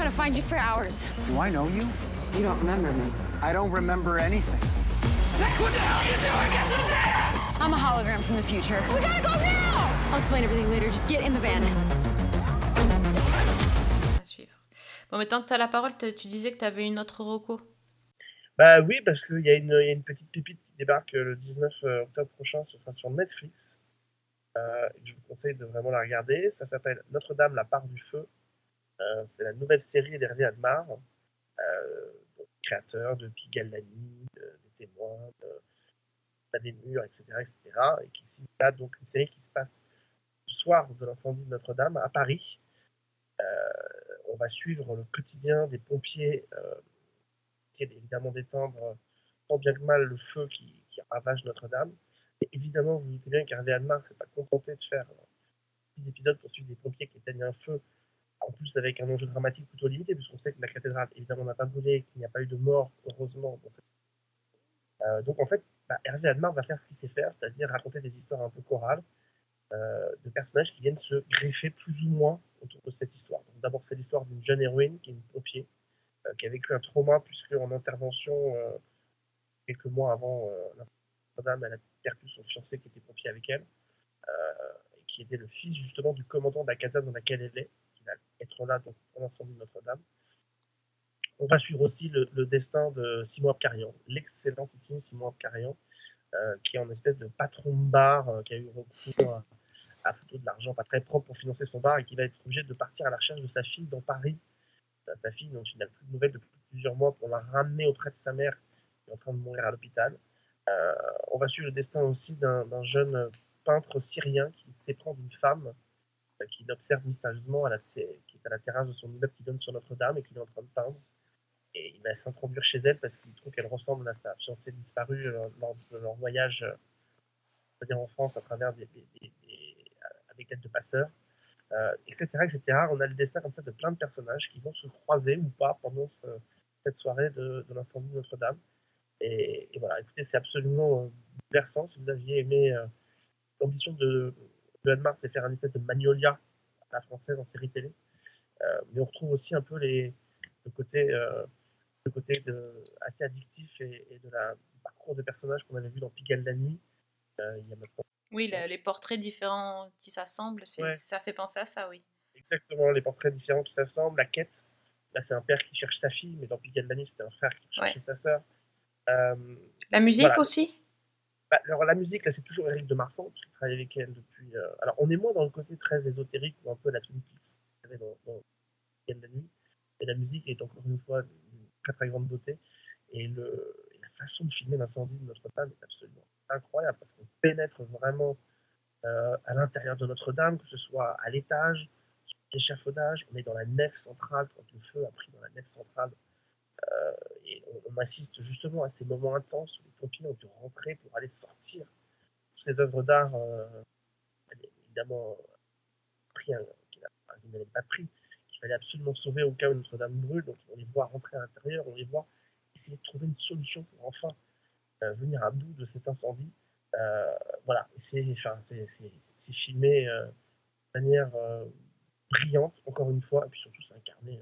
Trying to find you for hours. Do I know you? You don't remember me. I don't remember anything. What the hell are you doing? In there? I'm a hologram from the future. We gotta go now! I'll explain everything later. Just get in the van. À suivre. Bon, mais tant que tu as la parole, tu disais que tu avais une autre reco. Bah oui, parce qu'il y, a une- il y a une petite pépite qui débarque euh, le 19 octobre prochain, ce sera sur Netflix. Euh, je vous conseille de vraiment la regarder. Ça s'appelle Notre-Dame, la part du feu. Euh, c'est la nouvelle série d'Hervé Admar, euh, créateur de Pigalani, de- des témoins, des murs, etc., etc. Et qui s'y a donc une série qui se passe le soir de l'incendie de Notre-Dame à Paris. Euh, on va suivre le quotidien des pompiers euh, essayer évidemment d'éteindre euh, tant bien que mal le feu qui, qui ravage Notre-Dame. Et évidemment, vous vous bien qu'Hervé Admar s'est pas contenté de faire euh, six épisodes pour suivre des pompiers qui éteignent un feu, en plus avec un enjeu dramatique plutôt limité, puisqu'on sait que la cathédrale évidemment n'a pas brûlé, qu'il n'y a pas eu de mort, heureusement. Euh, donc en fait, bah, Hervé Admar va faire ce qu'il sait faire, c'est-à-dire raconter des histoires un peu chorales euh, de personnages qui viennent se greffer plus ou moins autour de cette histoire. D'abord, c'est l'histoire d'une jeune héroïne qui est une pompier, euh, qui a vécu un trauma puisque en intervention quelques mois avant l'incendie elle a perdu son fiancé qui était pompier avec elle, et qui était le fils justement du commandant de la caserne dans laquelle elle est, qui va être là donc, pour l'incendie de Notre-Dame. On va suivre aussi le, destin de Simon Abkarian, l'excellentissime Simon Abkarian, euh, qui est en espèce de patron de bar, euh, qui a eu recours à, plutôt de l'argent pas très propre pour financer son bar et qui va être obligé de partir à la recherche de sa fille dans Paris. Sa fille, dont il n'a plus de nouvelles depuis plusieurs mois, pour la ramener auprès de sa mère qui est en train de mourir à l'hôpital. Euh, on va suivre le destin aussi d'un jeune peintre syrien qui s'éprend d'une femme qu'il observe mystérieusement à la qui est à la terrasse de son immeuble qui donne sur Notre-Dame et qu'il est en train de peindre. Et il va s'introduire chez elle parce qu'il trouve qu'elle ressemble à sa fiancée disparue euh, lors de leur voyage euh, dire en France à travers des, des- des- avec l'aide de passeurs, euh, etc., etc. On a le destin comme ça de plein de personnages qui vont se croiser ou pas pendant ce- cette soirée de, l'incendie de Notre-Dame. Et, voilà, écoutez, c'est absolument euh, bouleversant. Si vous aviez aimé euh, l'ambition de, de Anne c'est faire un espèce de Magnolia à la française en série télé. Euh, mais on retrouve aussi un peu les, le côté, euh, le côté de, assez addictif et, et de la du parcours de personnages qu'on avait vu dans Pigalle la nuit. Euh, il y a maintenant Oui, le- les portraits différents qui s'assemblent, Ouais. ça fait penser à ça, oui. exactement les portraits différents qui s'assemblent, la quête. Là, c'est un père qui cherche sa fille, mais dans Pigalle la nuit, c'était un frère qui cherchait Ouais. sa sœur. Euh, La musique voilà. aussi? Bah, alors la musique, là, c'est toujours Eric de Marsan, parce qu'il travaille avec elle depuis. euh, Alors, on est moins dans le côté très ésotérique ou un peu la Twin Peaks, vous savez, dans, la nuit. Et la musique est encore une fois d'une très très grande beauté. Et la façon de filmer l'incendie de Notre-Dame est absolument incroyable parce qu'on pénètre vraiment euh, à l'intérieur de Notre-Dame, que ce soit à l'étage, sur l'échafaudage, on est dans la nef centrale quand le feu a pris dans la nef centrale. Euh, et on, assiste justement à ces moments intenses où les pompiers ont dû rentrer pour aller sortir ces œuvres d'art, euh, évidemment, pris un, qui n'a- qui n'avait pas pris, qu'il fallait absolument sauver au cas où Notre-Dame brûle. Donc on les voit rentrer à l'intérieur, on les voit essayer de trouver une solution pour enfin euh, venir à bout de cet incendie. Euh, voilà, c'est enfin, filmé euh, de manière euh, brillante, encore une fois, et puis surtout c'est incarné,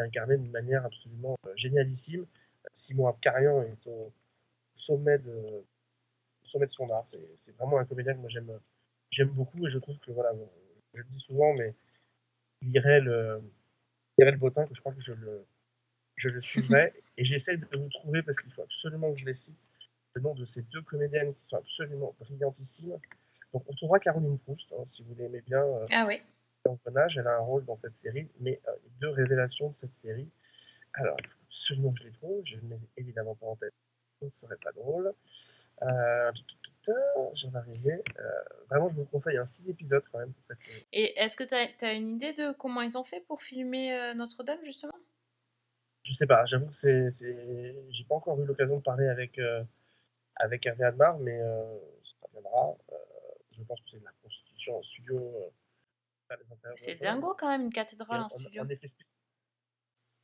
euh, c'est incarné d'une manière absolument euh, génialissime. Simon Abkarian est au sommet de, au sommet de son art. C'est c'est vraiment un comédien que moi j'aime j'aime beaucoup et je trouve que voilà, je le dis souvent, mais il irait le, il irait le bottin que je crois que je le, je le suivrai et j'essaie de vous trouver parce qu'il faut absolument que je les cite le nom de ces deux comédiennes qui sont absolument brillantissimes. Donc on trouvera Caroline Proust hein, si vous l'aimez bien. euh, Ah oui. Elle a un rôle dans cette série, mais euh, les deux révélations de cette série, alors il faut absolument que je les trouve, je ne les ai évidemment pas en tête, ce ne serait pas drôle. Euh, J'en arrivais. Euh, vraiment, je vous conseille un 6 épisodes quand même pour cette série. Et est-ce que tu as, une idée de comment ils ont fait pour filmer euh, Notre-Dame, justement? Je sais pas, j'avoue que c'est, j'ai pas encore eu l'occasion de parler avec, avec Hervé Admar, mais ça viendra. Euh, je pense que c'est de la constitution en studio. Faire les C'est dingo quand même, une cathédrale en studio. en effet spécial.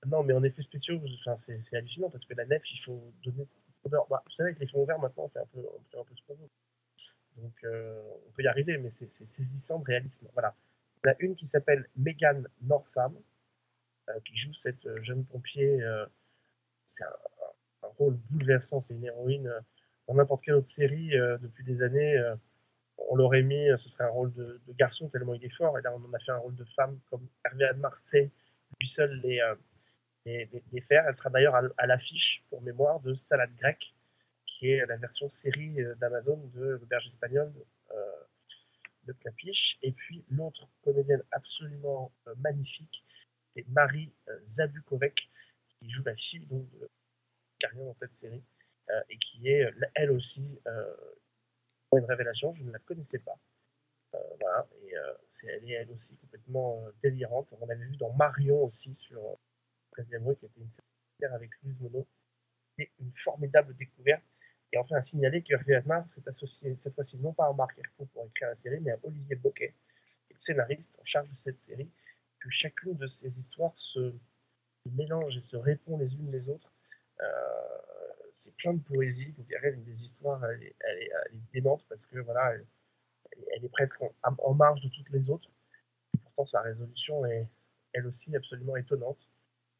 Non, mais en effet spéciaux, enfin, c'est c'est hallucinant parce que la nef, il faut donner cette odeur. Bah, vous savez, avec les fonds verts, maintenant, on fait un peu, on fait un peu ce qu'on veut. Donc, euh, on peut y arriver, mais c'est c'est saisissant de réalisme. Voilà. Il y en a une qui s'appelle Megan Norsam, euh, qui joue cette euh, jeune pompier. euh, c'est un, un- un rôle bouleversant, c'est une héroïne. dans n'importe quelle autre série, depuis des années, on l'aurait mis, ce serait un rôle de, garçon tellement il est fort. Et là, on en a fait un rôle de femme, comme Hervé Admar sait lui seul les, euh, les, faire. Elle sera d'ailleurs à, l'affiche, pour mémoire, de Salade grecque, qui est la version série euh, d'Amazon de l'auberge espagnole euh, de Clapiche. Et puis l'autre comédienne absolument magnifique, c'est Marie Zabukovec, qui joue la fille de Carion dans cette série, et qui est elle aussi une révélation. Je ne la connaissais pas. Euh, voilà, et euh, c'est, elle est elle aussi complètement euh, délirante. On l'avait vu dans Marion aussi sur 13e rue, qui était une série avec Louise Monod. C'était une formidable découverte. Et enfin, à signaler que Hervé Admar s'est associé cette fois-ci non pas à Marc Hercou pour écrire la série, mais à Olivier Boquet, le scénariste en charge de cette série, que chacune de ces histoires se, mélange et se répond les unes les autres. C'est plein de poésie. Vous verrez, une des histoires, elle est, elle elle démente parce que voilà, elle, elle est presque en, marge de toutes les autres. Et pourtant, sa résolution est elle aussi absolument étonnante.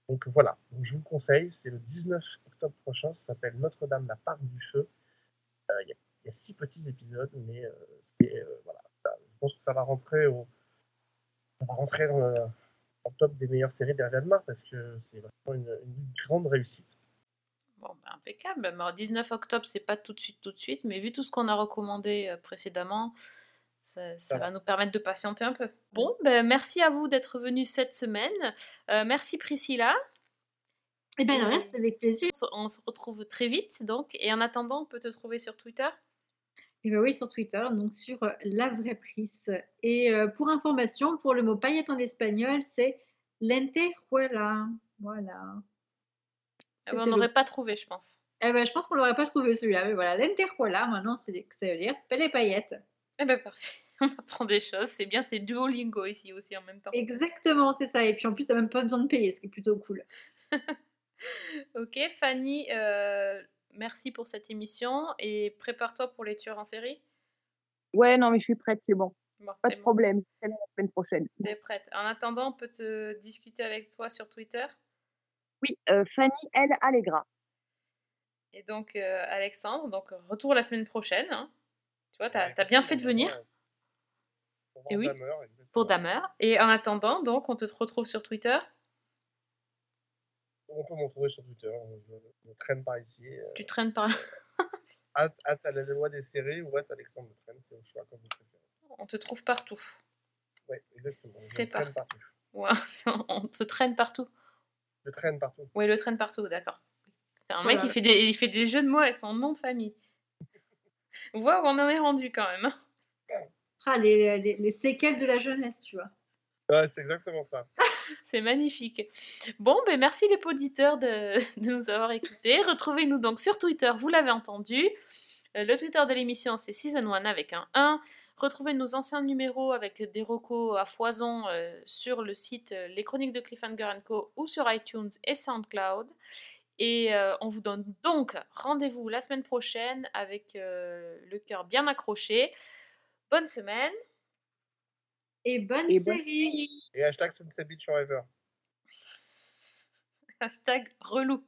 Donc voilà, donc, je vous le conseille, c'est le 19 octobre prochain, ça s'appelle Notre-Dame, la part du feu. Euh, Il y, a- six petits épisodes, mais euh, euh, je pense que ça va rentrer au, ça va rentrer dans le, en top des meilleures séries d'Hervé Admar parce que c'est vraiment une grande réussite. Bon, bah, impeccable. Alors, 19 octobre, c'est pas tout de suite, tout de suite, mais vu tout ce qu'on a recommandé euh, précédemment, ça, ça va nous permettre de patienter un peu. Bon, ben, merci à vous d'être venus cette semaine. Euh, merci Priscilla. Eh ben, le reste, avec plaisir. On se- On se retrouve très vite, donc. Et en attendant, on peut te trouver sur Twitter? Et ben oui, sur Twitter, donc sur euh, La Vraie Prise. Et euh, pour information, pour le mot paillette en espagnol, c'est lentejuela. Voilà. Ah ben, on n'aurait pas trouvé, je pense. Eh ben, je pense qu'on l'aurait pas trouvé celui-là, mais voilà, lentejuela, maintenant, c'est ça veut dire pelle et paillettes. Eh ben parfait. On apprend des choses. C'est bien, c'est Duolingo ici aussi en même temps. Exactement, c'est ça. Et puis en plus, t'as même pas besoin de payer, ce qui est plutôt cool. Ok, Fanny, euh, merci pour cette émission et prépare-toi pour les tueurs en série. Ouais, non, mais je suis prête, c'est bon. Bon, Pas de bon. problème. C'est la semaine prochaine. T'es prête. En attendant, on peut te discuter avec toi sur Twitter. Oui, euh, Fanny L. Allegra. Et donc, euh, Alexandre, donc retour la semaine prochaine. hein. Tu vois, t'as as bien fait de venir. Et oui, pour Damer. Et en attendant, donc, on te retrouve sur Twitter? On peut m'en trouver sur Twitter, je, je traîne par ici. euh, Tu traînes par là. hâte, à la loi des séries ou hâte Alexandre me traîne, c'est au choix comme vous préférez. On te trouve partout. Oui, exactement. C'est partout. Ouais, on te traîne partout. Je traîne partout. Oui, le traîne partout, d'accord. C'est un mec, Voilà. il fait, des, il fait des jeux de mots avec son nom de famille. On voit où on en est rendu quand même. hein. Ah, les, les- les séquelles de la jeunesse, tu vois. Ouais, c'est exactement ça. C'est magnifique. Bon, ben merci les auditeurs de, de nous avoir écoutés. Retrouvez-nous donc sur Twitter, vous l'avez entendu. Euh, Le Twitter de l'émission, c'est Season 1 avec un 1. Retrouvez nos anciens numéros avec des recos à foison euh, sur le site euh, Les Chroniques de Cliffhanger Co. ou sur iTunes et SoundCloud. Et euh, on vous donne donc rendez-vous la semaine prochaine avec euh, le cœur bien accroché. Bonne semaine. Et bonne Et bonne série. Et hashtag Sunset Beach Forever. Hashtag relou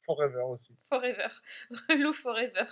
Forever aussi. forever. Relou forever.